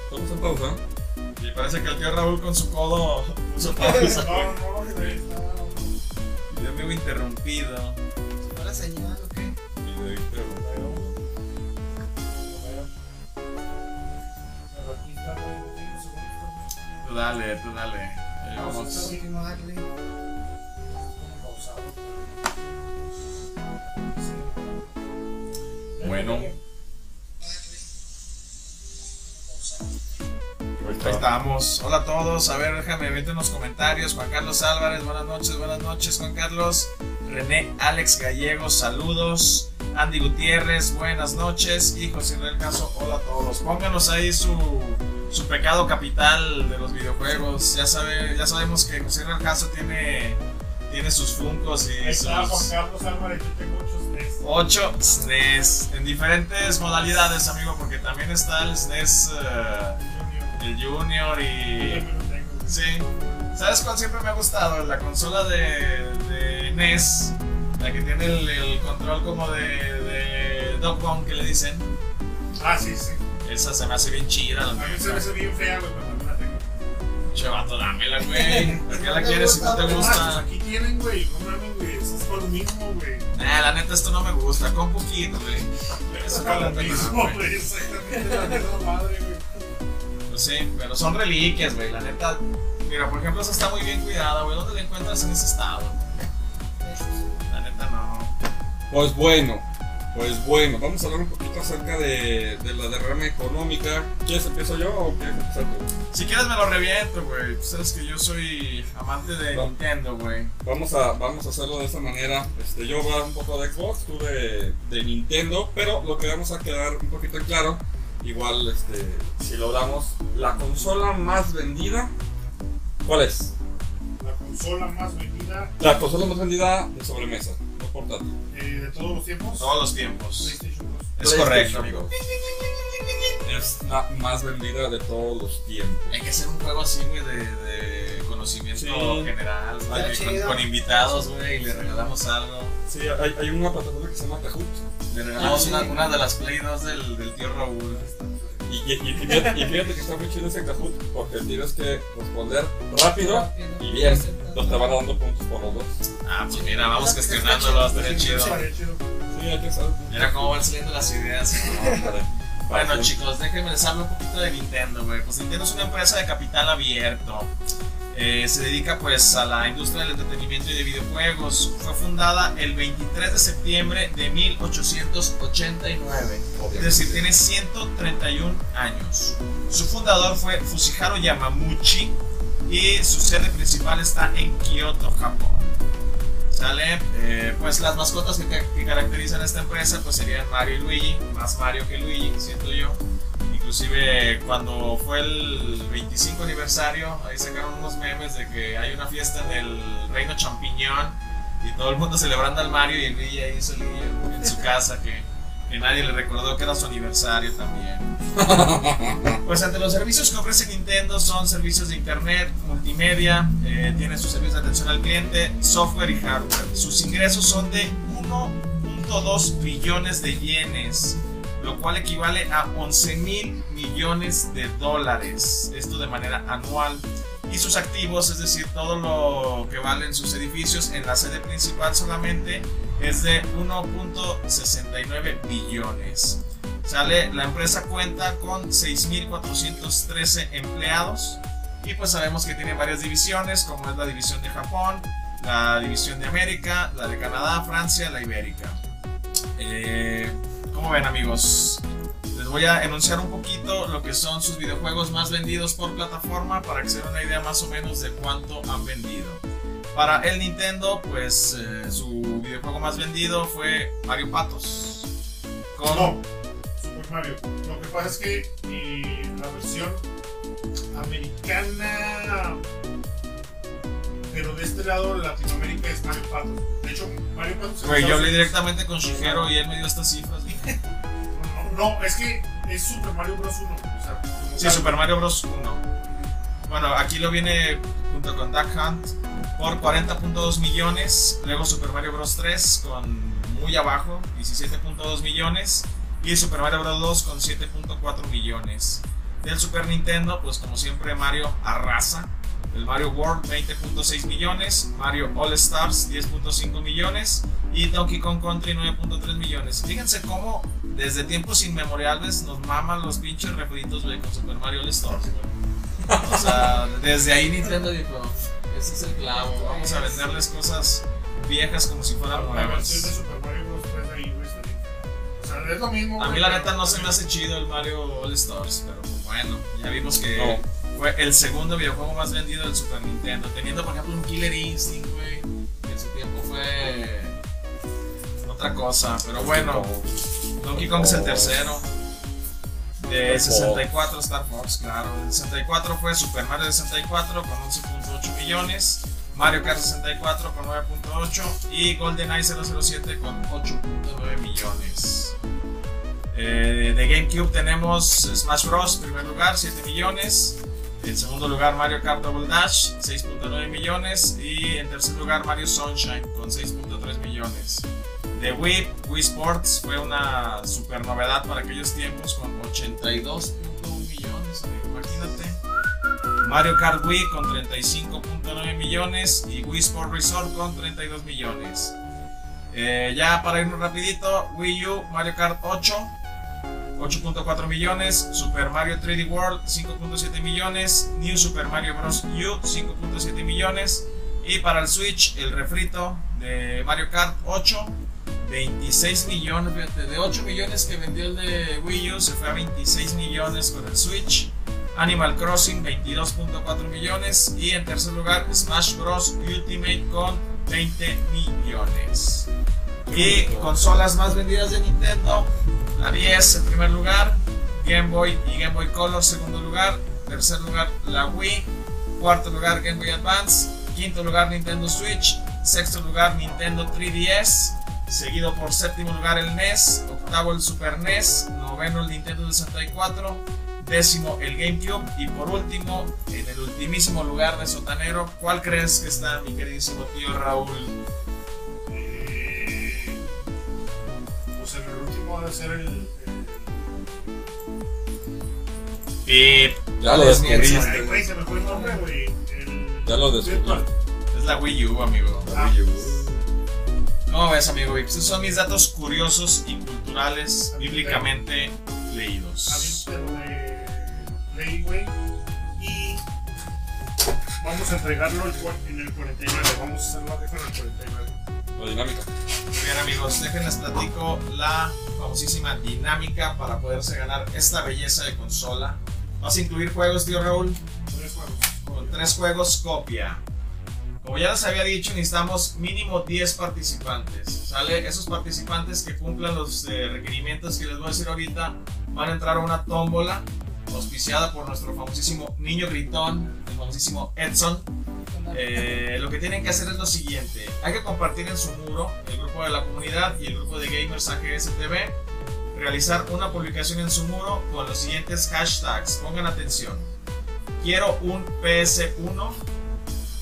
estamos en pausa. Y parece que el tío Raúl con su codo puso pausa. No, no, güey. no. Yo me veo interrumpido. ¿Se fue la señal o qué? Video interrumpido. Tú dale, tú dale. Vamos. Bueno. Ahí estamos. Hola a todos. A ver, déjame ver en los comentarios. Juan Carlos Álvarez, buenas noches, buenas noches, Juan Carlos. René Alex Gallegos, saludos. Andy Gutiérrez, buenas noches. Y José Real Caso, hola a todos. Pónganos ahí su, su pecado capital de los videojuegos. Ya, sabe, ya sabemos que José Real Caso tiene, tiene sus funcos y Ahí está Juan. Carlos Álvarez. Yo tengo SNES. 8 SNES en diferentes modalidades, amigo, porque también está el SNES, eh, el Junior y. Sí. ¿Sabes cuál siempre me ha gustado? La consola de, de NES, la que tiene el, el control como de, de Dog que le dicen. Ah, sí, sí. Esa se me hace bien chida. A mí se me hace bien fea, güey, Che, vato, dámela, güey. ¿Por qué la quieres si no te Ah, pues gusta? aquí tienen, güey. No mames, güey. Eso es por lo mismo, güey. Nah, la neta, esto no me gusta. Con poquito, güey. Eso Eso es la lo mismo, güey. güey. Exactamente la misma madre, güey. Pues sí, pero son reliquias, güey. La neta, mira, por ejemplo, esa está muy bien cuidada, güey. ¿Dónde la encuentras en ese estado? La neta, no. Pues bueno, pues bueno, vamos a hablar un poquito acerca de, de la derrama económica. ¿Quieres empiezo yo o quieres empezar tú? Si quieres, me lo reviento, güey. Tú sabes que yo soy amante de Va. Nintendo, güey. Vamos a, vamos a hacerlo de esta manera. Este, yo voy a dar un poco de Xbox, tú de, de Nintendo, pero lo que vamos a quedar un poquito en claro, igual este, si logramos la consola más vendida, ¿cuál es? La consola más vendida La consola más vendida de sobremesa, no portátil. Eh, de todos los tiempos. Todos los tiempos. PlayStation 2. Es correcto, amigo. Es la más vendida de todos los tiempos. Hay que hacer un juego así, güey, de, de conocimiento Sí. general, con, invitados, güey, y le regalamos algo. Sí, hay, hay una plataforma que se llama Kahoot. Le regalamos una, una de las Play 2 del, del tío Raúl. Y, y, y fíjate, y fíjate que está muy chido ese Kahoot, porque tienes que responder rápido y bien. Entonces te van dando puntos por los dos. Ah, pues mira, vamos gestionándolo, estaría chido. Estaría chido. Sí, hay que saber. Mira cómo van saliendo las ideas. Bueno, chicos, déjenme les hablo un poquito de Nintendo, güey. Pues Nintendo es una empresa de capital abierto. Eh, se dedica pues a la industria del entretenimiento y de videojuegos. Fue fundada el 23 de septiembre de 1889. Es decir, tiene 131 años. Su fundador fue Fusiharo Yamamuchi y su sede principal está en Kioto, Japón. ¿Sale? Eh, pues las mascotas que, que caracterizan a esta empresa pues serían Mario y Luigi, más Mario que Luigi, siento yo. Inclusive cuando fue el 25 aniversario, ahí sacaron unos memes de que hay una fiesta en el Reino Champiñón y todo el mundo celebrando al Mario y el Luigi ahí solillo en su casa que, que nadie le recordó que era su aniversario también. Pues ante los servicios que ofrece Nintendo son servicios de internet, multimedia, eh, tiene sus servicios de atención al cliente, software y hardware. Sus ingresos son de 1.2 billones de yenes, lo cual equivale a 11 mil millones de dólares, esto de manera anual. Y sus activos, es decir, todo lo que valen sus edificios en la sede principal solamente, es de 1.69 billones. Sale, la empresa cuenta con 6.413 empleados y pues sabemos que tiene varias divisiones, como es la división de Japón, la división de América, la de Canadá, Francia, la Ibérica. Eh, ¿Cómo ven amigos? Les voy a enunciar un poquito lo que son sus videojuegos más vendidos por plataforma para que se den una idea más o menos de cuánto han vendido. Para el Nintendo, pues eh, su videojuego más vendido fue Mario Patos. No, Super Mario. Lo que pasa es que eh, la versión americana, pero de este lado, Latinoamérica es Mario Patos. De hecho, Mario Patos. en Güey, yo hablé directamente con Shigeru y él me dio estas cifras. No, no, es que es Super Mario Bros. 1. O sea, como Sí, tal. Super Mario Bros. 1. Bueno, aquí lo viene junto con Duck Hunt por 40.2 millones. Luego Super Mario Bros. 3 con muy abajo, 17.2 millones. Y Super Mario Bros. 2 con 7.4 millones. Del Super Nintendo, pues como siempre Mario arrasa. El Mario World 20.6 millones, Mario All Stars 10.5 millones y Donkey Kong Country 9.3 millones. Fíjense cómo desde tiempos inmemoriales nos maman los pinches refritos güey, con Super Mario All Stars. güey. O sea, desde ahí Nintendo dijo, ese es el clavo, vamos a venderles cosas viejas como si fueran nuevas. Super Mario Bros. 3 ahí, güey, está bien. O sea, es lo mismo. A mí la neta no se me hace chido el Mario All Stars, pero pues bueno, ya vimos que No. Fue el segundo videojuego más vendido del Super Nintendo, teniendo por ejemplo un Killer Instinct, güey, que en su tiempo fue otra cosa, pero bueno, Donkey Kong es el tercero. De 64 Star Fox, claro. De 64 fue Super Mario 64 con 11.8 millones. Mario Kart 64 con 9.8 y GoldenEye 007 con 8.9 millones. Eh, de GameCube tenemos Smash Bros. primer lugar 7 millones. En segundo lugar Mario Kart Double Dash 6.9 millones. Y en tercer lugar Mario Sunshine con 6.3 millones. De Wii, Wii Sports fue una super novedad para aquellos tiempos con 82.1 millones, imagínate. Mario Kart Wii con 35.9 millones y Wii Sport Resort con 32 millones. Eh, ya para irnos rapidito, Wii U, Mario Kart 8, 8.4 millones, Super Mario 3D World 5.7 millones, New Super Mario Bros. U 5.7 millones y para el Switch el refrito de Mario Kart 8 26 millones, de 8 millones que vendió el de Wii U se fue a 26 millones con el Switch. Animal Crossing 22.4 millones y en tercer lugar Smash Bros. Ultimate con 20 millones. Y consolas más vendidas de Nintendo, la 10 en primer lugar, Game Boy y Game Boy Color segundo lugar, tercer lugar la Wii, cuarto lugar Game Boy Advance, quinto lugar Nintendo Switch, sexto lugar Nintendo 3DS, seguido por séptimo lugar el NES, octavo el Super NES, noveno el Nintendo 64, décimo el GameCube y por último, en el ultimísimo lugar de sotanero, ¿cuál crees que está mi queridísimo tío Raúl? En el último ha de ser el. el-. Ya lo descubriste. Ay, güey, se me fue el nombre, güey. El- Ya lo descubrí. Virtual. Es la Wii U, amigo. La Wii U. ¿Cómo ves, amigo? Esos son mis datos curiosos y culturales bíblicamente leídos. Pero de Play, güey. Y vamos a entregarlo en el 49. Vamos a hacer la rifa en el 49. La dinámica. Bien, amigos, déjenles platico la famosísima dinámica para poderse ganar esta belleza de consola. Vas a incluir juegos, tío Raúl, Tres juegos. con tres juegos copia. Como ya les había dicho, necesitamos mínimo 10 participantes. ¿Sale? Esos participantes que cumplan los eh, requerimientos que les voy a decir ahorita van a entrar a una tómbola auspiciada por nuestro famosísimo niño gritón, el famosísimo Edson. Eh, lo que tienen que hacer es lo siguiente: hay que compartir en su muro el grupo de la comunidad y el grupo de Gamers AGS TV realizar una publicación en su muro con los siguientes hashtags. Pongan atención. Quiero un PS1.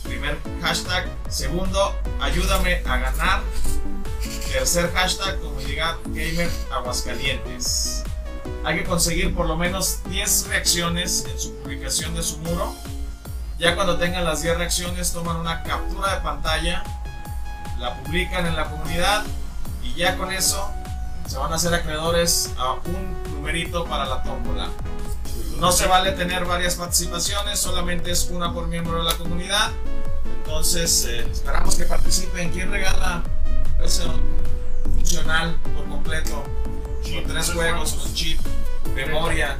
Primer hashtag. Segundo, ayúdame a ganar. Tercer hashtag, comunidad gamer Aguascalientes. Hay que conseguir por lo menos 10 reacciones en su publicación de su muro. Ya cuando tengan las 10 reacciones, toman una captura de pantalla, la publican en la comunidad y ya con eso se van a hacer acreedores a un numerito para la tómbola. No se vale tener varias participaciones, solamente es una por miembro de la comunidad. Entonces, eh, esperamos que participen. ¿Quién regala funcional por completo? Con tres juegos, chip, memoria.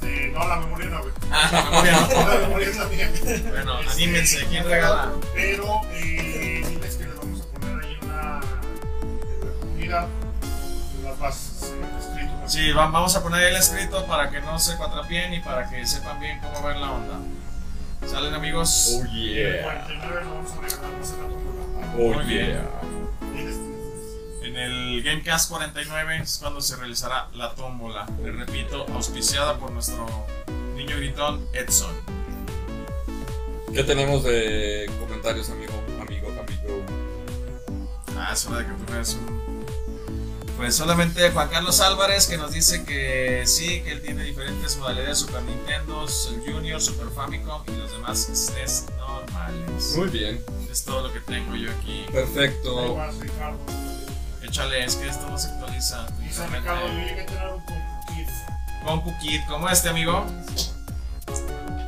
Este, no, la memoria no, güey. Ah, la memoria no. La memoria es la mía. Bueno, Este, anímense, ¿quién regala? Pero, eh, diles que les vamos a poner ahí una. Comunidad. Las bases eh, escrito. Sí, va- vamos a poner el escrito para que no se cuatrapien y para que sepan bien cómo ver la onda. ¿Salen amigos? Oh el yeah. 49 lo vamos a regalar más en la tómbola. Oh yeah. Diles, En el Gamecast 49 es cuando se realizará la tómbola. Le repito, auspiciada por nuestro niño gritón Edson. ¿Qué tenemos de comentarios, amigo? Amigo, amigo. Ah, es hora de que tú veas un. Pues solamente Juan Carlos Álvarez que nos dice que sí, que él tiene diferentes modalidades Super Nintendo, el Junior, Super Famicom y los demás SNES normales. Muy bien. Es todo lo que tengo yo aquí. ahí Perfecto. vas, Ricardo. Échale, es que esto no se actualiza. Dice Ricardo, yo llegué a tener un Kid. Compu Kit, ¿cómo este amigo?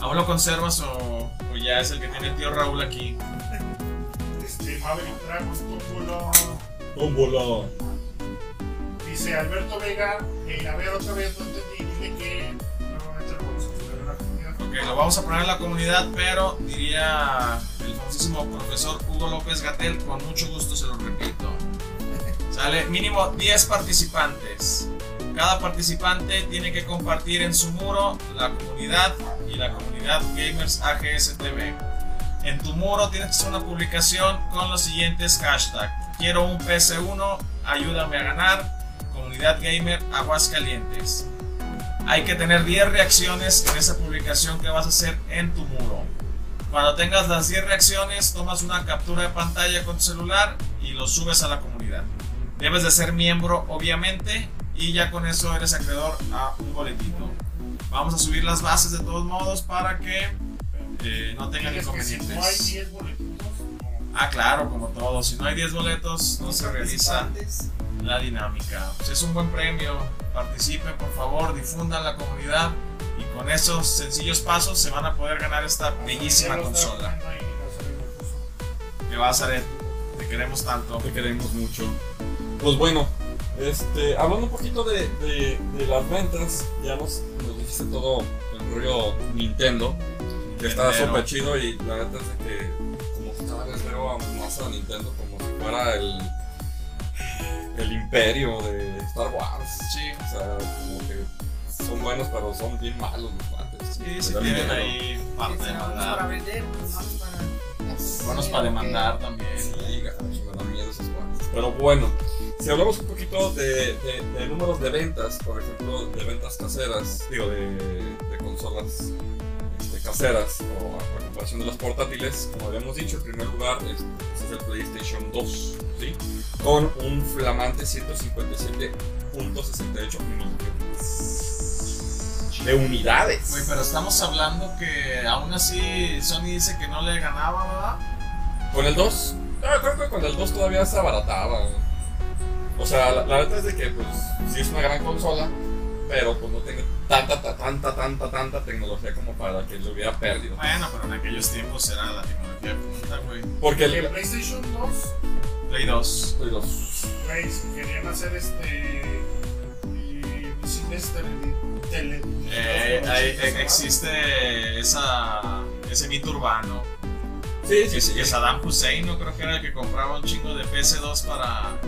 ¿Aún lo conservas o, o ya es el que tiene el tío Raúl aquí? Este, Maverick Dragons, Tómbola. Tómbola. Dice Alberto Vega, eh, a ver otra vez, no entendí, dile que nuevamente lo vamos a poner en la comunidad. Ok, lo vamos a poner en la comunidad, pero diría el famosísimo profesor Hugo López Gatel, con mucho gusto se lo repito. Mínimo 10 participantes. Cada participante tiene que compartir en su muro la comunidad y la comunidad Gamers AGSTV. En tu muro tienes que hacer una publicación con los siguientes hashtags. Quiero un PS1, ayúdame a ganar, comunidad gamer Aguascalientes. Hay que tener 10 reacciones en esa publicación que vas a hacer en tu muro. Cuando tengas las 10 reacciones, tomas una captura de pantalla con tu celular y lo subes a la comunidad. Debes de ser miembro, obviamente, y ya con eso eres acreedor a un boletito. Vamos a subir las bases de todos modos para que eh, no tengan si no hay inconvenientes. 10 boletitos, no. Ah, claro, como todo. Si no hay 10 boletos, no se realiza la dinámica. Pues es un buen premio. Participen, por favor, difundan la comunidad y con esos sencillos pasos se van a poder ganar esta bellísima consola. Que va a ser, te queremos tanto. Te queremos mucho. Pues bueno, este, hablando un poquito de, de- de las ventas, ya nos, nos dijiste todo el rollo Nintendo, que está súper chido y la verdad es que como que cada vez veo más a Nintendo como si fuera el, el imperio de Star Wars. Sí, O sea, como que son buenos pero son bien malos los cuates. sí, Le sí dan tienen ahí parte de Buenos para vender, pues, malos para. Buenos Sí, para demandar también. Sí, me dan miedo esos cuates. Pero bueno, si hablamos un poquito de, de- de números de ventas, por ejemplo, de ventas caseras, digo, de, de consolas este, caseras o a, comparación de las portátiles, como habíamos dicho, en primer lugar es, es el PlayStation 2, ¿sí? Con un flamante 157.68 millones de unidades. Güey, pero estamos hablando que aún así Sony dice que no le ganaba, ¿verdad? Con el 2, ah, creo que con el 2 todavía se abarataba. O sea, la, la verdad es de que, pues, sí es una gran consola, pero pues no tiene tanta, ta- tanta, tanta, tanta tecnología como para que lo hubiera perdido. Bueno, pero en aquellos tiempos era la tecnología de punta, güey. Porque El el. PlayStation 2, Play 2. los- güey, si querían hacer este. eh, tele- tele- Eh, existe esa, ese mito urbano. Sí, Que, sí, sí. que Saddam Hussein, no creo que era el que compraba un chingo de PS2 para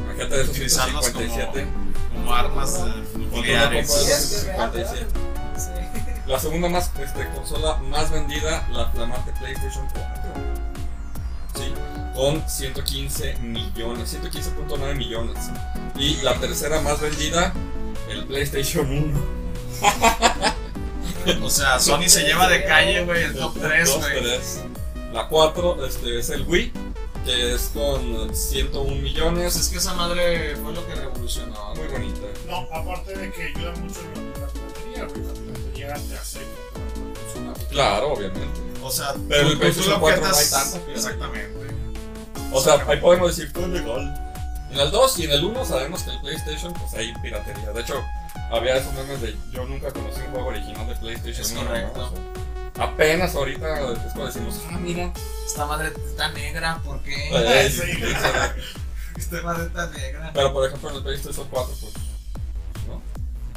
utilizarlos como, 157. como armas nucleares. compra Sí, los es real, 157. Sí. La segunda más, este, consola más vendida, la flamante PlayStation 4. Sí, con 115 millones, 115.9 millones. Y la tercera más vendida, el PlayStation 1. O sea, Sony se lleva de calle, güey, el top 3, Dos, güey. La 4 este, es el Wii, que es con 101 Pues millones. es que esa madre fue lo que revolucionó. Muy bonita. No, aparte de que ayuda mucho en la piratería, güey. La piratería te güey. Claro, obviamente. O sea, Pero el PlayStation lo 4 no hay tanto. Exactamente. O sea, ahí podemos decir todo es legal. En el 2 y en el 1 sabemos que el PlayStation, pues hay piratería. De hecho, había esos memes de yo nunca conocí un juego original de PlayStation Es 1. ¿no? correcto. O sea, apenas ahorita es cuando decimos, ah, mira. Esta madre está negra, ¿por qué? eh, Sí. Esta madre está negra. Pero por ejemplo en el PlayStation 4, pues. ¿No?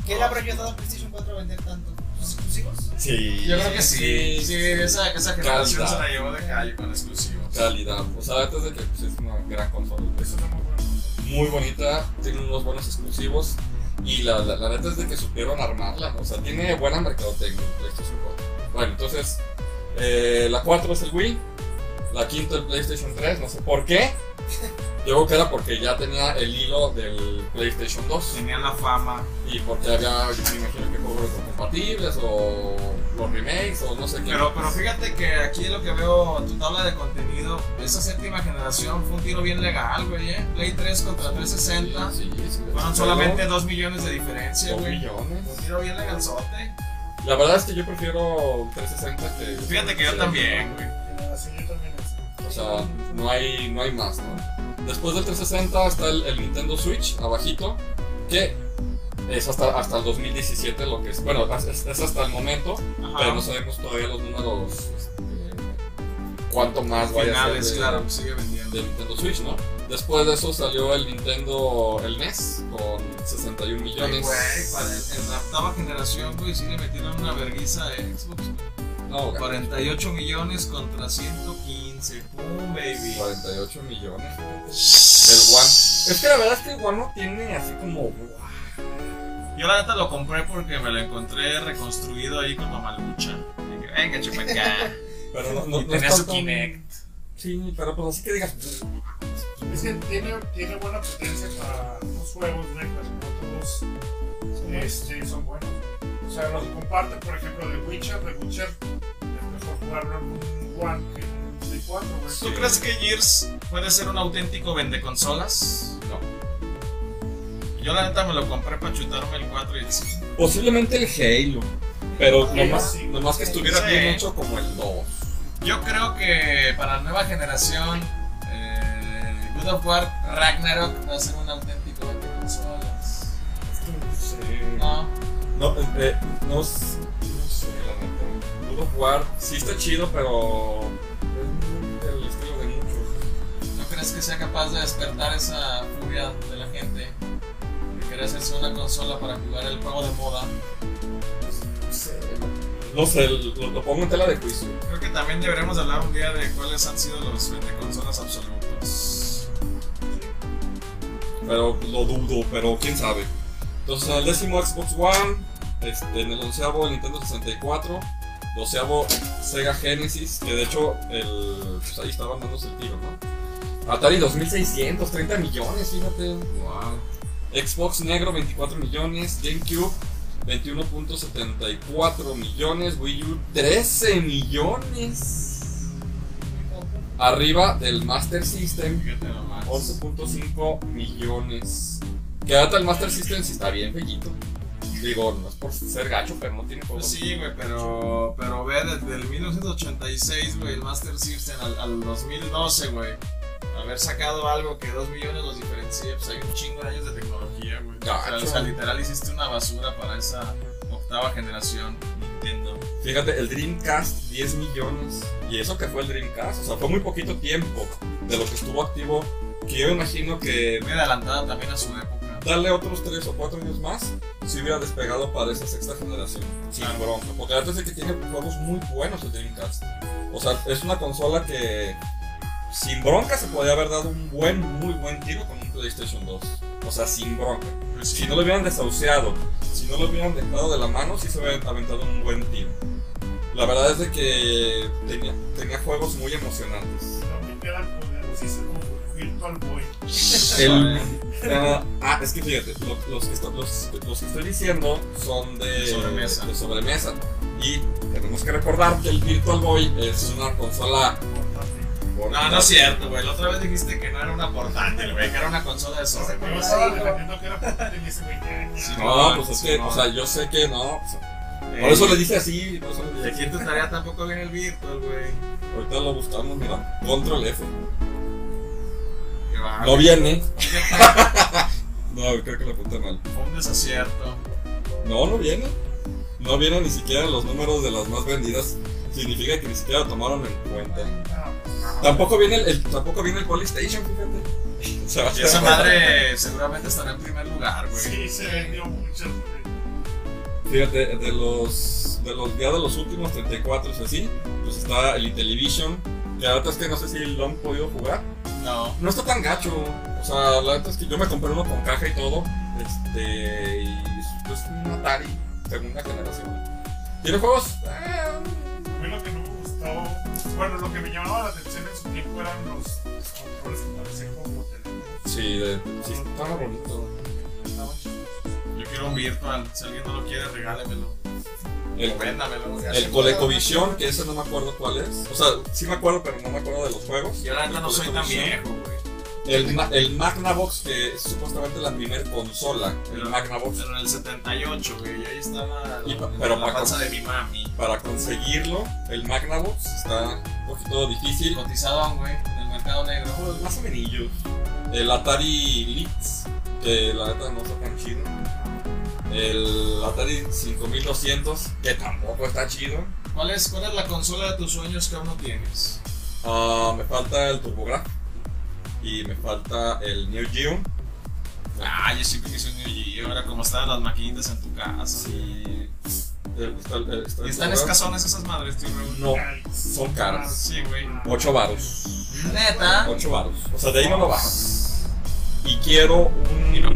¿Qué le habrá ayudado a PlayStation 4 a vender tanto? ¿Sus exclusivos? Sí. Yo creo que sí. Sí, esa, esa generación Calidad. se la llevó de calle con exclusivos. Calidad. O sea, antes de que pues, es una gran consola. Eso está muy bueno. muy bonita, tiene unos buenos exclusivos y la, la, la neta es de que supieron armarla, o sea, tiene buena mercadotecnia el PlayStation 4. Bueno, entonces, eh, la 4 es el Wii, la quinta el PlayStation 3, no sé por qué. Yo creo que era porque ya tenía el hilo del PlayStation 2 Tenían la fama. y porque había, yo me imagino que juegos compatibles o los remakes o no sé qué. Pero, pero fíjate que aquí lo que veo, tu tabla de contenido, esa séptima generación fue un tiro bien legal, güey, ¿eh? Play 3 contra 360. Sí, sí, sí, Fueron solamente 2 millones de diferencia, dos güey. millones. Un tiro bien legalzote. La verdad es que yo prefiero 360 que... Fíjate que yo también, güey. Generación yo también. O sea, no hay, no hay más, ¿no? Después del 360 está el, el Nintendo Switch, abajito, que es hasta, hasta el 2017 lo que es. Bueno, es, es hasta el momento, pero no sabemos todavía los números, este, cuánto más vaya a ser de, claro, sigue vendiendo. de Nintendo Switch, ¿no? Después de eso salió el Nintendo, el NES, con 61 Ay, millones. güey, para el- en la octava generación, güey, sí le metieron una verguiza a Xbox. güey. No, 48 millones contra 115. ¡Pum, baby! 48 millones. Del One. Es que la verdad es que el One no tiene así como... Yo la neta lo compré porque me lo encontré reconstruido ahí con Mamalucha. Y dije, venga, chupa acá. Pero no, no, Y no tenía es su tanto- Kinect. Sí, pero pues así que digas... Es que tiene, tiene buena potencia para los juegos, güey, pero no todos este, son buenos. O sea, los comparte, por ejemplo, The Witcher. The Witcher es mejor jugarlo en un One que en un Play 4, güey. ¿Tú crees que Gears puede ser un auténtico vendeconsolas? No. Yo la neta me lo compré para chutarme el 4 y el 5. Posiblemente el Halo. Pero Ah, nomás, sí. nomás que estuviera Sí. bien hecho como el 2. Yo creo que para la nueva generación, God of War Ragnarok va a ser un auténtico vendeconsolas. No, No, eh, no, no sé, la neta. God of War sí está chido, pero es muy del estilo de muchos. ¿no crees que sea capaz de despertar esa furia de la gente? De querer hacerse una consola para jugar el juego de moda. No sé, no sé, lo, lo pongo en tela de juicio. Creo que también deberemos hablar un día de cuáles han sido los vendeconsolas absolutos. Pero lo dudo, pero quién sabe. Entonces en el décimo Xbox One, este, en el onceavo Nintendo 64, doceavo Sega Genesis, que de hecho el, pues ahí estaban dándose el tiro, ¿no? Atari 2600, 30 millones, fíjate. Wow. Xbox negro 24 millones, GameCube 21.74 millones, Wii U 13 millones. Arriba del Master System Fíjate nomás. 11.5 millones. Que data el Master System si está bien bellito. Digo, no es por ser gacho, pero no tiene juegos. sí, güey, pero, pero ve desde el 1986, güey, el Master System al, al 2012, güey. Haber sacado algo que 2 millones los diferencie, pues hay un chingo de años de tecnología, güey. O sea, o sea, literal hiciste una basura para esa octava generación. Fíjate, el Dreamcast 10 millones. Y eso que fue el Dreamcast. O sea, fue muy poquito tiempo de lo que estuvo activo. Que yo imagino que Muy adelantada también a su época. darle otros 3 o 4 años más si hubiera despegado para esa sexta generación. Sin Ah. bronca. Porque antes de que tiene juegos muy buenos el Dreamcast. O sea, es una consola que sin bronca se podía haber dado un buen, muy buen tiro con un PlayStation 2. O sea, sin bronca. Pues sí. Si no lo hubieran desahuciado, si no lo hubieran dejado de la mano, sí se hubieran aventado un buen tiro. La verdad es de que tenía, tenía juegos muy emocionantes. También quedan poderosísimos Virtual Boy. El, Ah, ah, es que fíjate, lo- los, que esto- los, los que estoy diciendo son de Sobremesa. de sobremesa. Y tenemos que recordar que el Virtual Boy es una consola. No, no es cierto, güey. La otra vez dijiste que no era una portátil, güey, que era una consola de sobremesa. Sí, No, pues es que, no. o sea, yo sé que no. o sea, Ey, por eso le dije así, por eso le Y dije aquí en tu tarea tampoco viene el Virtual, güey. Ahorita lo buscamos, mira. Control F. Va. No viene. No, creo que lo apunté mal. Fue un desacierto. No, no viene. No vienen ni siquiera los números de las más vendidas. Significa que ni siquiera lo tomaron en cuenta. Ah, pues, Tampoco viene el, el- tampoco viene el Polystation, fíjate. O sea, Y esa madre seguramente estará en primer lugar, güey. Sí, se vendió mucho. Fíjate, de los, de los ya de los últimos 34 y así, pues está el Intellivision. Que la verdad es que no sé si lo han podido jugar. No. No está tan gacho. O sea, la verdad es que yo me compré uno con caja y todo. Este. Y es un Atari segunda generación. Tiene juegos. A mí lo que no me gustó, bueno, lo que me llamaba la atención en su tiempo eran los controles que parecían como teléfonos. sí, de, sí, estaba bonito. Estaban chidos. Un Virtual. Si alguien no lo quiere, regálemelo. El, O véndamelo. güey. el ColecoVision, que ese no me acuerdo cuál es. O sea, sí me acuerdo, pero no me acuerdo de los juegos. Yo la neta no soy tan viejo, güey. El, el Magnavox, que es supuestamente la primera consola. El Pero- Magnavox. Pero en el 78, güey. Yo ahí estaba Y la- pa- pero la panza de mi mami. Para conseguirlo, el Magnavox está un poquito difícil. Cotizadón, güey, en el mercado negro. Pues más o menos. El Atari Lynx, que la neta no está tan chido. El Atari 5200, que tampoco está chido. ¿Cuál es, ¿Cuál es la consola de tus sueños que aún no tienes? Ah, me falta el TurboGrafx. Y me falta el Neo Geo. Ah, yo siempre quise un Neo Geo. Ahora, como estaban las maquinitas en tu casa. Sí. El- está el- el- está el ¿Y están escasones esas madres, tío? No, son caras. Sí, güey. 8 varos. Neta. 8 varos. O sea, de ahí no lo bajas. Y quiero un.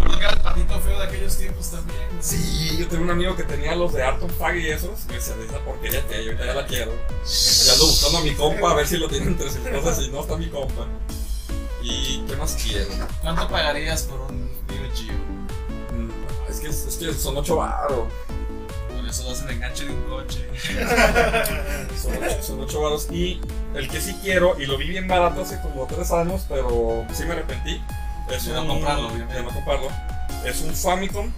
Patito feo de aquellos tiempos también. Sí, yo tengo un amigo que tenía los de Arton Fag y esos. Me decía, esa porquería que yo ya la quiero. Ya ando buscando a mi compa a ver si lo tiene entre sus cosas y no está mi compa. ¿Y qué más quiero? ¿Cuánto pagarías por un Neo Geo? Mm, Es que, es que son 8 varos. Por eso das el enganche de un coche. Son 8, son ocho varos. Y el que sí quiero, y lo vi bien barato hace como 3 años, pero sí me arrepentí. Es De no comprarlo, obviamente. de no comprarlo. Es un Famicom,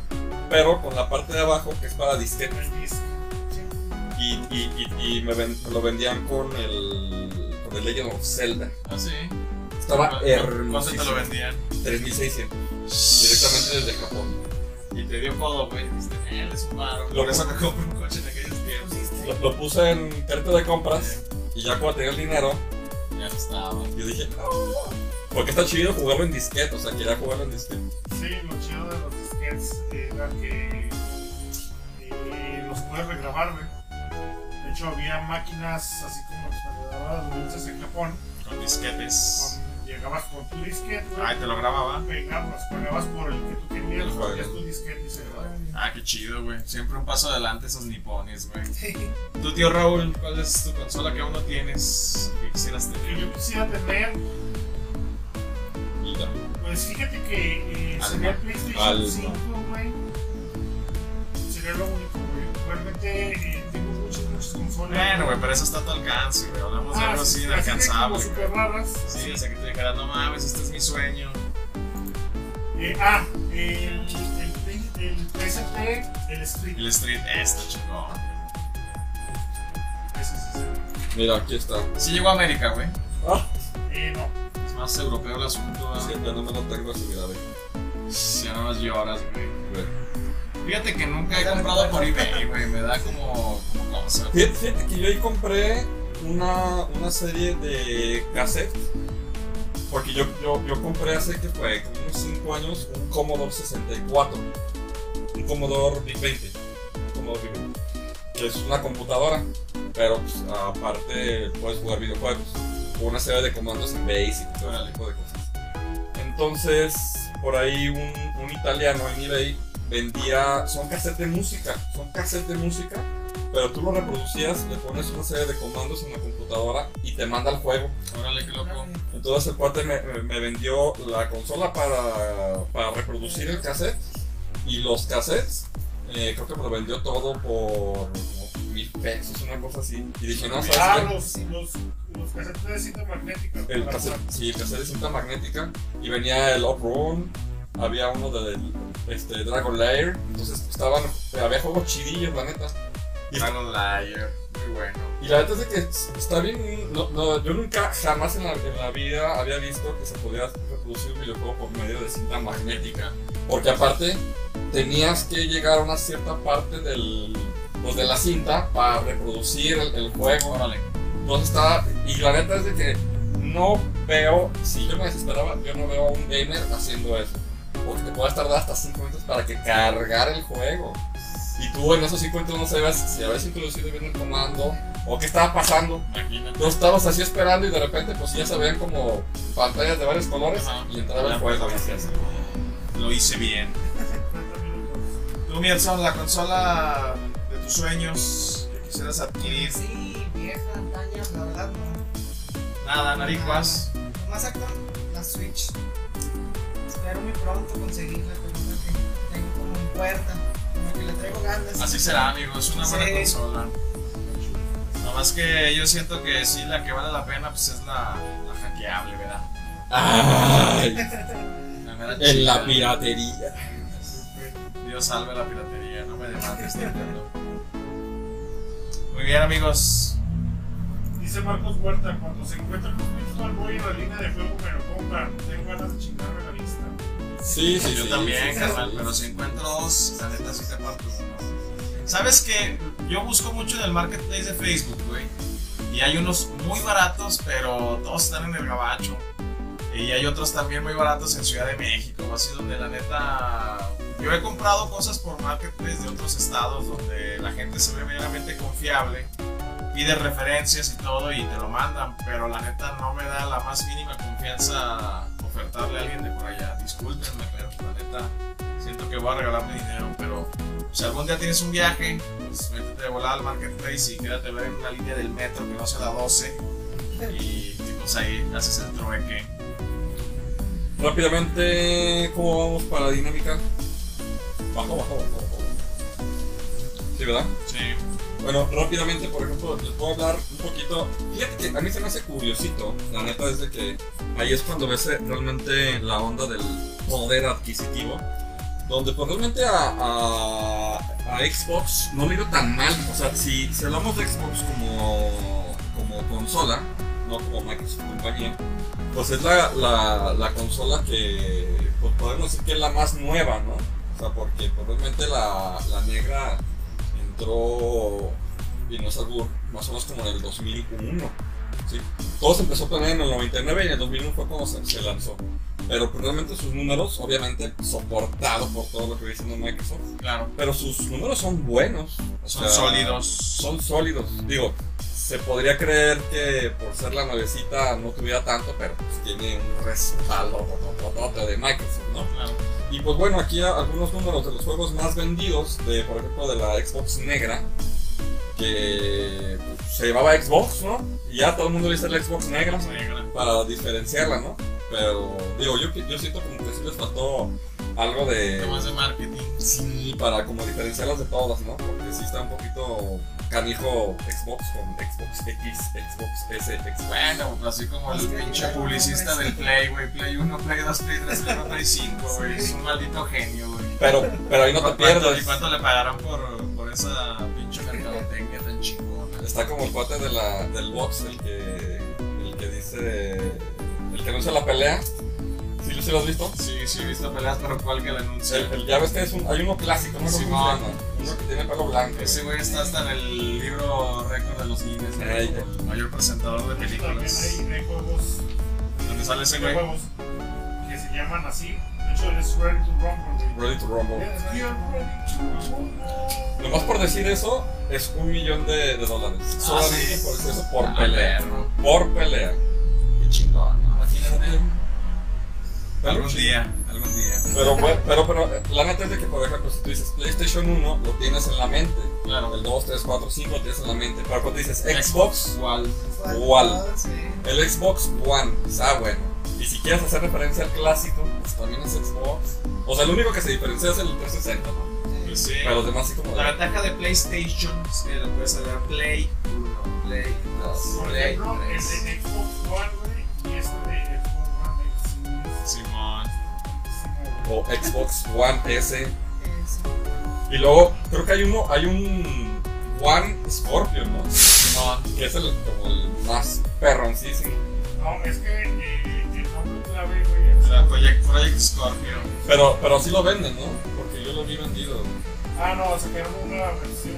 pero con la parte de abajo que es para disquete. El disc. Y, y, y, y me, ven- me lo vendían con el, con el Legend of Zelda. Ah, sí. Estaba ¿Cuánto te lo vendían? 3600. Directamente desde Japón. Y te dio codo, güey. Dijiste, eh, es un Por eso me compré un coche en aquellos tiempos. Lo, lo puse en carta de compras y ya cuando tenía el dinero, Ya no estaba. yo dije, no. Porque está chido jugarlo en disquete, o sea, quería jugarlo en disquete. Sí, lo chido de los disquets era que eh, los puedes regrabar, güey. De hecho, había máquinas así como expandedora de dulces en Japón. Con disquetes. Con- llegabas con tu disquete, güey. Ay, te lo grababa. Pegabas, pagabas por el que tú querías, juego. ponías tu disquete y se grababa. Ah, qué chido, güey. Siempre un paso adelante esos nipones, güey. Tu tío Raúl, ¿cuál es tu consola que aún no tienes que quisieras Que tener? yo quisiera tener, Pues fíjate que eh, sería el PlayStation al- 5, güey. Sería lo único, güey. Realmente eh, tengo muchas, muchas consolas. Bueno, güey, pero eso está a tu alcance, güey. Hablamos de Ah, algo así sí, inalcanzable. super raras. Sí, o sea que te dijera, no mames, este es mi sueño. Eh, ah, el, el, Play- el PSP, el Street. El Street, sí, sí. Mira, aquí está. Sí llegó a América, güey. Ah, Eh, no. Es más europeo el asunto, ¿verdad? ya no me lo tengo así, mira, ve. Ya no más lloras, güey. Fíjate que nunca he comprado por eBay, güey. Me da como, como cosa. Fíjate, fíjate que yo ahí compré una, una serie de cassettes. Porque yo, yo, yo compré hace que fue como unos 5 años un Commodore 64. Un Commodore Big 20. Un Commodore Big 20. Que es una computadora. Pero pues, aparte puedes jugar videojuegos. Con una serie de comandos en Basic y todo ese tipo de cosas. Entonces, por ahí un, un italiano en eBay vendía. Son cassettes de música. Son cassettes de música. Pero tú lo reproducías, le pones una serie de comandos en la computadora y te manda el juego. Órale, qué loco. Entonces el cuate me, me- vendió la consola para, para reproducir el cassette y los cassettes, eh, creo que me lo vendió todo por mil pesos, una cosa así. Y dije, no, ¿sabes Ah, los, los, los cassettes de cinta magnética. El cassette, sí, el cassette de cinta magnética y venía el Outrun, había uno de este, Dragon Lair, entonces estaban, había juegos chidillos, la neta. Y, Dragon Lair, muy bueno. y la neta es de que está bien, no, no, yo nunca, jamás en la, en la vida había visto que se podía reproducir un videojuego por medio de cinta magnética. Porque aparte tenías que llegar a una cierta parte del, pues, de la cinta para reproducir el, el juego. Órale. Entonces estaba. Y la neta es de que no veo. Si yo me desesperaba, yo no veo a un gamer haciendo eso. Porque te puedes tardar hasta 5 minutos para que cargar el juego. Y tú en esos 5 minutos no sabías si habías introducido bien el comando o qué estaba pasando. Imagínate. Tú estabas así esperando y de repente, pues ya se veían como pantallas de varios colores Ajá. y entraba el juego. Lo hice bien. 50 minutos. Tú, Mierson, la consola de tus sueños que quisieras adquirir. Sí, la verdad no. Nada, naricuas. Más actual, la Switch. Espero muy pronto conseguirla, pero es la que tengo como en puerta. Como que le traigo ganas. Así será, amigo. Es una buena Sí. consola. Nada más que yo siento que sí, la que vale la pena pues es la, la hackeable, ¿verdad? Ay, La mera en la piratería. Dios salve la piratería, no me demandes Nintendo. Muy bien, amigos. Dice Marcos Huerta, cuando se encuentra con Virtual Boy en la línea de juego me lo compran. Tengo ganas de chingarme la vista. Sí, sí, yo sí, también, sí, carnal, sí. pero si encuentro dos, la neta sí te parto uno. ¿Sabes qué? Yo busco mucho en el marketplace de Facebook, güey. Y hay unos muy baratos, pero todos están en el gabacho. Y hay otros también muy baratos en Ciudad de México, así donde la neta. Yo he comprado cosas por marketplace de otros estados donde la gente se ve medianamente confiable, pide referencias y todo y te lo mandan, pero la neta no me da la más mínima confianza ofertarle a alguien de por allá. Discúlpenme, pero la neta siento que voy a regalarme dinero, pero si algún día tienes un viaje, pues métete de volada al marketplace y quédate a ver en una línea del metro que no sea la 12 y, y pues ahí haces el trueque. Rápidamente, ¿cómo vamos para la dinámica? Bajo, bajo, bajo, bajo. Sí, ¿verdad? Sí. Bueno, rápidamente, por ejemplo, les puedo hablar un poquito. Fíjate que a mí se me hace curiosito. La neta es de que ahí es cuando ves eh, realmente la onda del poder adquisitivo. Donde pues realmente a, a, Xbox no ido tan mal. O sea, si, si hablamos de Xbox como, como consola, no como Microsoft compañía, pues es la, la, la consola que pues podemos decir que es la más nueva, ¿no? O sea, porque pues, realmente la, la negra entró, y no es albur, más o menos como en el 2001. ¿sí? Todo se empezó a planear en el 99 y en el 2001 fue cuando se, se lanzó. Pero pues, realmente sus números, obviamente soportado por todo lo que viene diciendo Microsoft, Claro. pero sus números son buenos. Son sea, sólidos. Son sólidos. Digo, se podría creer que por ser la nuevecita no tuviera tanto, pero pues, tiene un respaldo de Microsoft, ¿no? Claro. Y pues bueno, aquí algunos números de los juegos más vendidos, de por ejemplo de la Xbox negra, que pues, se llevaba Xbox, ¿no? Y ya todo el mundo dice la Xbox negra Negra. para diferenciarla, ¿no? Pero digo, yo, yo siento como que sí les faltó algo de... De marketing. Sí, para como diferenciarlas de todas, ¿no? Porque sí está un poquito canijo Xbox con Xbox X, Xbox S, Xbox. Bueno, así como el pinche publicista del Play, güey. Play 1, Play 2, Play 3, Play 4, Play 5, güey. Es un maldito genio, güey. Pero, pero ahí no te ¿Cuánto- pierdes. ¿Y cuánto le pagarán por, por esa pinche mercadotecnia tan chingona? Está como el cuate de la, del box, el que, el que dice, el que anuncia la pelea. ¿Sí, sí lo has visto? Sí, sí, he visto peleas, pero ¿cuál que? El, el- ya ves que es un, hay uno clásico, no Simón. llama. Uno que tiene pelo blanco. Ese güey está hasta en el libro récord de los Guinness, el mayor presentador de También películas. hay, hay juegos, ¿Dónde sale ese güey? juegos que se llaman así. De hecho, es Ready to Rumble. güey. Ready to Rumble. Nomás por decir eso, es un millón de, de dólares. Solamente sí. por eso, por Ah, pelea. Por pelea. Qué chingón, ¿no? imagínate. Algún día, algún día. Pero, bueno, pero, pero la neta es de que, por ejemplo, si tú dices PlayStation 1, lo tienes en la mente. Claro. El 2, 3, 4, 5 lo tienes en la mente. Pero cuando dices Xbox, igual. Igual. Sí. el Xbox One, está bueno. Y si quieres hacer referencia al clásico, pues también es Xbox. O sea, el único que se diferencia es el 360, ¿no? Pues sí. Pero los demás sí como... La ventaja de PlayStation es que lo puedes hacer Play 1, Play 2, Por Play ejemplo, el 3. de Xbox One, O Xbox One S. Eh. Y luego, creo que hay uno, hay un One Scorpion, ¿no? Simón. Que es el, como el más perroncísimo. No, es que eh, el nombre clave, güey, Project, Project Scorpio. Pero, pero sí lo venden, ¿no? Porque yo lo vi vendido. Ah, no, sacaron una versión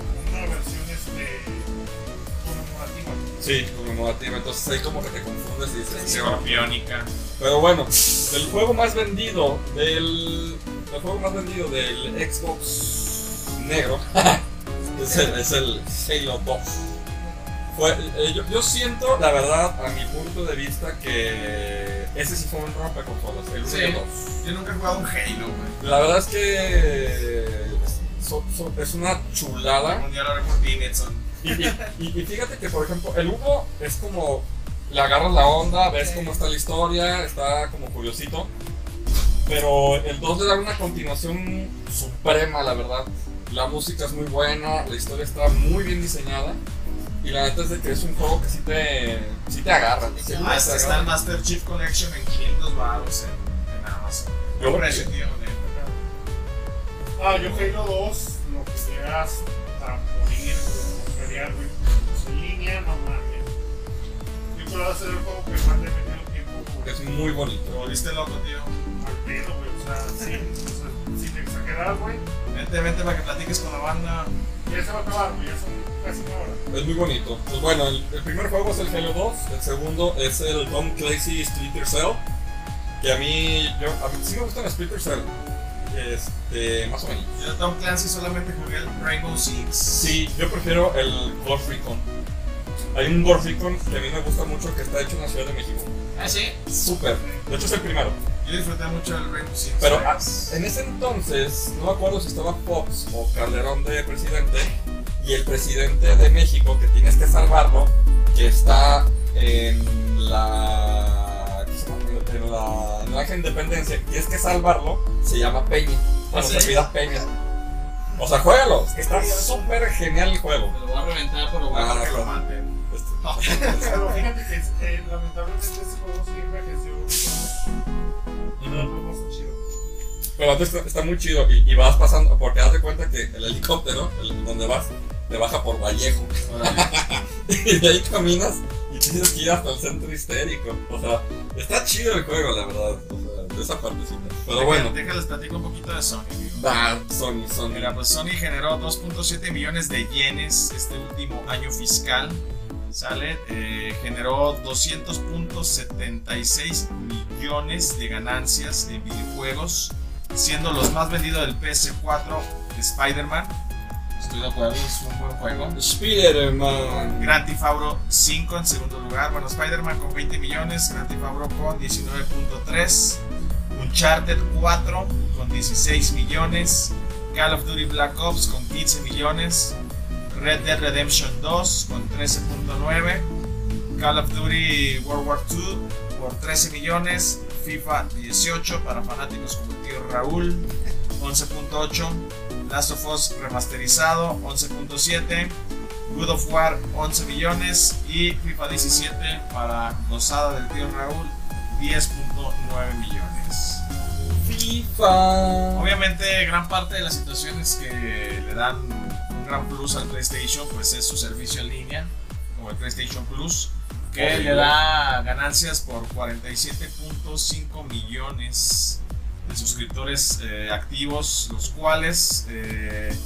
Sí, conmemorativa. Entonces ahí como que te confundes y dices, Sí. "¿Qué onda?". Scorpiónica. Pero bueno, el juego más vendido del. El juego más vendido del Xbox negro es, el, es el Halo 2. Fue, eh, yo, yo siento, la verdad, a mi punto de vista, que ese sí fue un rompeconsolas, el 1 y el Sí. 2. Yo nunca he jugado un Halo, güey. La verdad es que so- so- es una chulada. Un día lo haré por ti, Netson. Y, y- y- y fíjate que, por ejemplo, el 1 es como. Le agarras la onda, ves Sí. cómo está la historia, está como curiosito. Pero el 2 le da una continuación suprema, la verdad. La música es muy buena, la historia está muy bien diseñada. Y la neta es de que es un juego que sí te, sí te agarra. sí Ah, te este está el Master Chief Collection en 500 baros en, en Amazon. Yo- ¿Qué precio, tío? Ah, yo Halo 2 lo quisieras para morir, güey, pelear, güey. En línea, no mames. Yo creo que va a ser el juego que más le metió el tiempo, güey. Es muy bonito. Te volviste loco, tío. Al pedo, güey. O sea, sin, o sea, sin exagerar, güey. Vente, vente para que platiques con la banda. Ya se va a acabar, güey. Ya son casi una hora. Es muy bonito. Pues bueno, el, el primer juego es el Halo 2, el segundo es el Tom Clancy Splinter Cell, que a mí, yo, a mí sí me gustan Splinter Cell, este, más o menos. Yo Tom Clancy solamente jugué el Rainbow Six. Sí, yo prefiero el Ghost Recon. Hay un Ghost Recon que a mí me gusta mucho que está hecho en la Ciudad de México. Ah, sí. Súper. De hecho es el primero. Yo disfruté mucho del Rainbow Six. Pero ah, en ese entonces, no me acuerdo si estaba Fox o Calderón de presidente, y el presidente de México, que tienes que salvarlo, que está en la. ¿qué se llama? En la, en la Independencia, tienes que salvarlo, se llama Peña. Bueno, ¿Ah, se sí? pida Peña. O sea, juégalo, está súper genial el juego. Me lo voy a reventar, pero voy a que lo maten. Este- Pero fíjate que eh, lamentablemente este juego sí envejeció. No, no, no está chido. Pero antes está, está muy chido y, y vas pasando, porque haz de cuenta que el helicóptero, el, donde vas, te baja por Vallejo. Y de ahí caminas y tienes que ir hasta el centro histérico. O sea, está chido el juego, la verdad. O sea, de esa partecita. Pero bueno, Déjales platico un poquito de Sony, va, Sony, Sony. Mira, pues Sony generó 2.7 millones de yenes este último año fiscal. Sale, eh, generó 200.76 millones de ganancias en videojuegos, siendo los más vendidos del PS4 Spider-Man. Estoy de acuerdo, es un buen juego. Spider-Man. Grand Theft Auto 5 en segundo lugar. Bueno, Spider-Man con 20 millones, Grand Theft Auto con 19.3, Uncharted 4 con 16 millones, Call of Duty Black Ops con 15 millones, Red Dead Redemption 2 con 13.9, Call of Duty World War 2 por 13 millones, FIFA 18 para fanáticos como el tío Raúl 11.8, Last of Us remasterizado 11.7, Good of War 11 millones. Y FIFA 17 para gozada del tío Raúl 10.9 millones. FIFA. Obviamente gran parte de las situaciones que le dan un gran plus al PlayStation pues es su servicio en línea, como el PlayStation Plus, que Obvio. le da ganancias por 47.5 millones de suscriptores eh, activos, los cuales eh,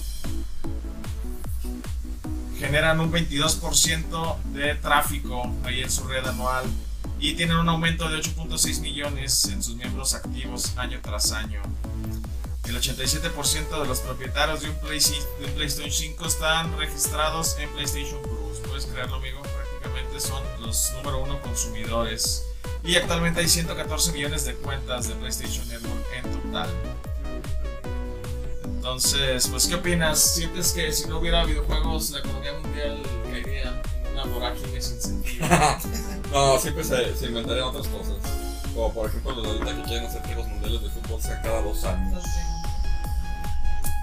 generan un 22% de tráfico ahí en su red anual y tienen un aumento de 8.6 millones en sus miembros activos año tras año. El 87% de los propietarios de un, Play- de un PlayStation 5 están registrados en PlayStation Plus. Puedes creerlo, amigo, prácticamente son los número uno consumidores. Y actualmente hay 114 millones de cuentas de PlayStation Network en total. Entonces, pues, ¿qué opinas? ¿Sientes que si no hubiera videojuegos, la economía mundial caería en una vorágine sin sentido? no, siempre se, se inventarían otras cosas. Como por ejemplo los de ahorita que quieren hacer que los mundiales de fútbol sean cada dos años.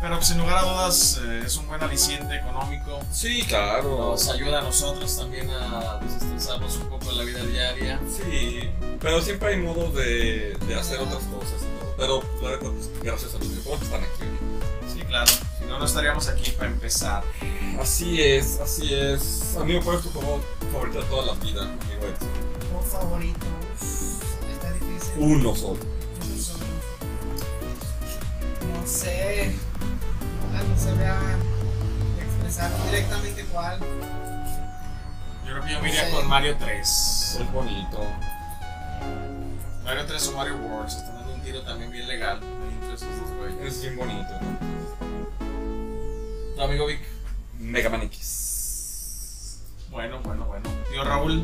Pero pues, sin lugar a dudas eh, es un buen aliciente económico. Sí, claro. Nos ayuda a nosotros también a desestresarnos un poco en la vida diaria. Sí, pero siempre hay modos de, de hacer otras cosas. y todo. Pero la verdad, pues, gracias a los videojuegos que están aquí. Sí, claro. Si no, no estaríamos aquí para empezar. Así es, así es. Amigo, ¿cuál es tu juego favorito de toda la vida, amigo Edson? juego favorito. Está difícil. Uno solo. Uno solo. No sé. No se vea expresar directamente cuál. Yo creo que yo me iría Sí. con Mario 3. Es bonito. Mario 3 o Mario World. Están dando un tiro también bien legal. entre esos dos güeyes. Es bien bonito. ¿Tu amigo Vic? Mega Man X. Bueno, bueno, bueno. Tío Raúl.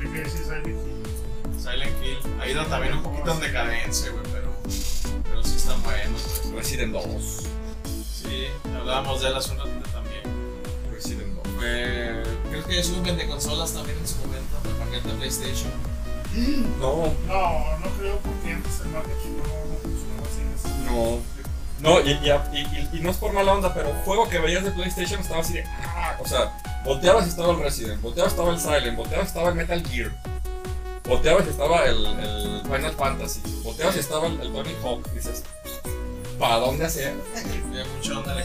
Difícil, Silent Hill. Silent Hill. Ha ido también un poquito en decadencia, güey, pero, pero sí están buenos. güey. Resident 2. Sí, hablábamos de él hace un ratito también. Resident 2. Fue, creo que es un vende consolas también en su momento, para cambiar de PlayStation. No, No, no creo porque antes el marketing no, funcionaba así. no. No, y, y, y- y no es por mala onda, pero juego que veías de PlayStation estaba así de. ¡ah! O sea, volteabas y estaba el Resident, volteabas estaba el Silent, volteabas estaba el Metal Gear, volteabas estaba el, el Final Fantasy, volteabas estaba el, el Tony Hawk. Y dices, ¿para dónde hacer? Mucho onda.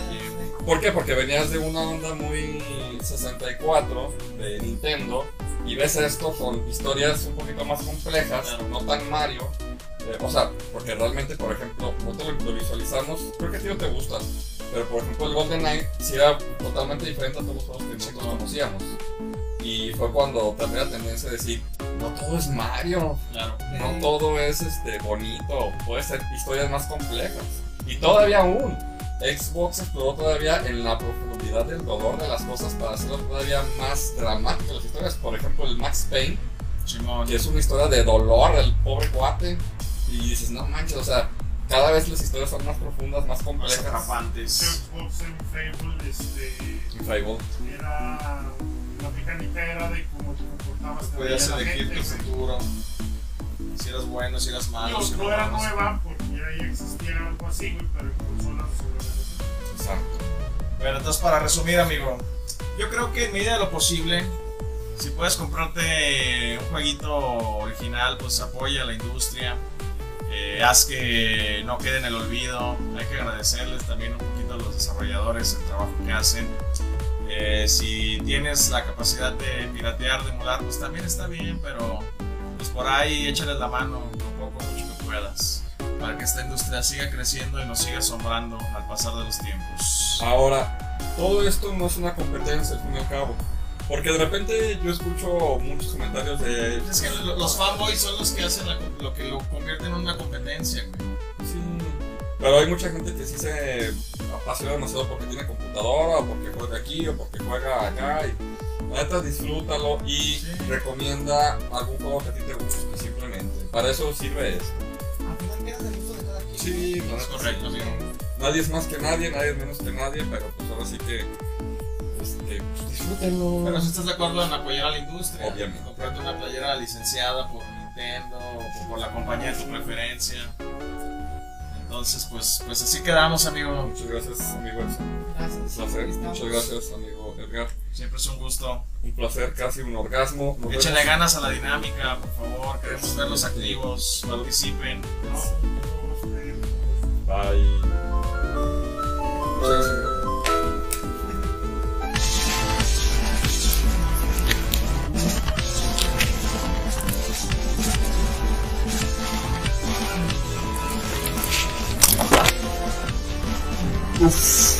¿Por qué? Porque venías de una onda muy 64 de Nintendo y ves esto con historias un poquito más complejas, no tan Mario. Eh, o sea, porque realmente, por ejemplo, nosotros lo visualizamos, creo que a ti no te gusta, pero por ejemplo el Golden Knight sí era totalmente diferente a todos los juegos que nosotros conocíamos. Y fue cuando también la tendencia de decir, no todo es Mario, Claro. no todo es este, bonito, puede ser historias más complejas. Y todavía aún, Xbox exploró todavía en la profundidad del dolor de las cosas para hacerlo todavía más dramático las historias. Por ejemplo, el Max Payne, Simón. que es una historia de dolor del pobre cuate. Y dices, no manches, o sea, cada vez las historias son más profundas, más Más complejas. atrapantes. Xbox en Fable, este, Y Fable. era. La mecánica era de cómo te comportabas. Podías elegir tu futuro. Si eras bueno, si eras malo. Si no era nueva porque ya existía algo así, güey, pero en consolas seguramente. Exacto. Bueno, entonces para resumir, amigo, yo creo que en medida de lo posible, si puedes comprarte un jueguito original, pues apoya a la industria, eh, haz que no quede en el olvido, hay que agradecerles también un poquito a los desarrolladores el trabajo que hacen. Eh, si tienes la capacidad de piratear, de emular, pues también está bien, pero pues por ahí échales la mano lo poco mucho que puedas para que esta industria siga creciendo y nos siga asombrando al pasar de los tiempos. Ahora, todo esto no es una competencia al fin y al cabo. Porque de repente yo escucho muchos comentarios de. Es que lo- los fanboys son los que hacen la- lo que lo convierten en una competencia, güey. Sí. Pero hay mucha gente que sí se apasiona demasiado porque tiene computadora, o porque juega aquí, o porque juega acá. Y la neta, disfrútalo y Sí. recomienda algún juego que a ti te guste, simplemente. Para eso sirve esto. Cada quien. Sí, la Es correcto, sí. Nadie es más que nadie, nadie es menos que nadie, pero pues ahora sí que. Este, pues, disfrútenlo. Pero si estás de acuerdo en apoyar a la industria, Obviamente. comprarte una playera licenciada por Nintendo o por la compañía de tu preferencia. Entonces, pues, pues así quedamos, amigo. Muchas gracias, amigo Edson. Gracias. Un placer. Muchas gracias, amigo Edgar. Siempre es un gusto. Un placer, casi un orgasmo. Nos vemos. ganas a la dinámica, por favor. Queremos verlos activos, participen. No, este, Bye. Muchas gracias, amigo. Uf.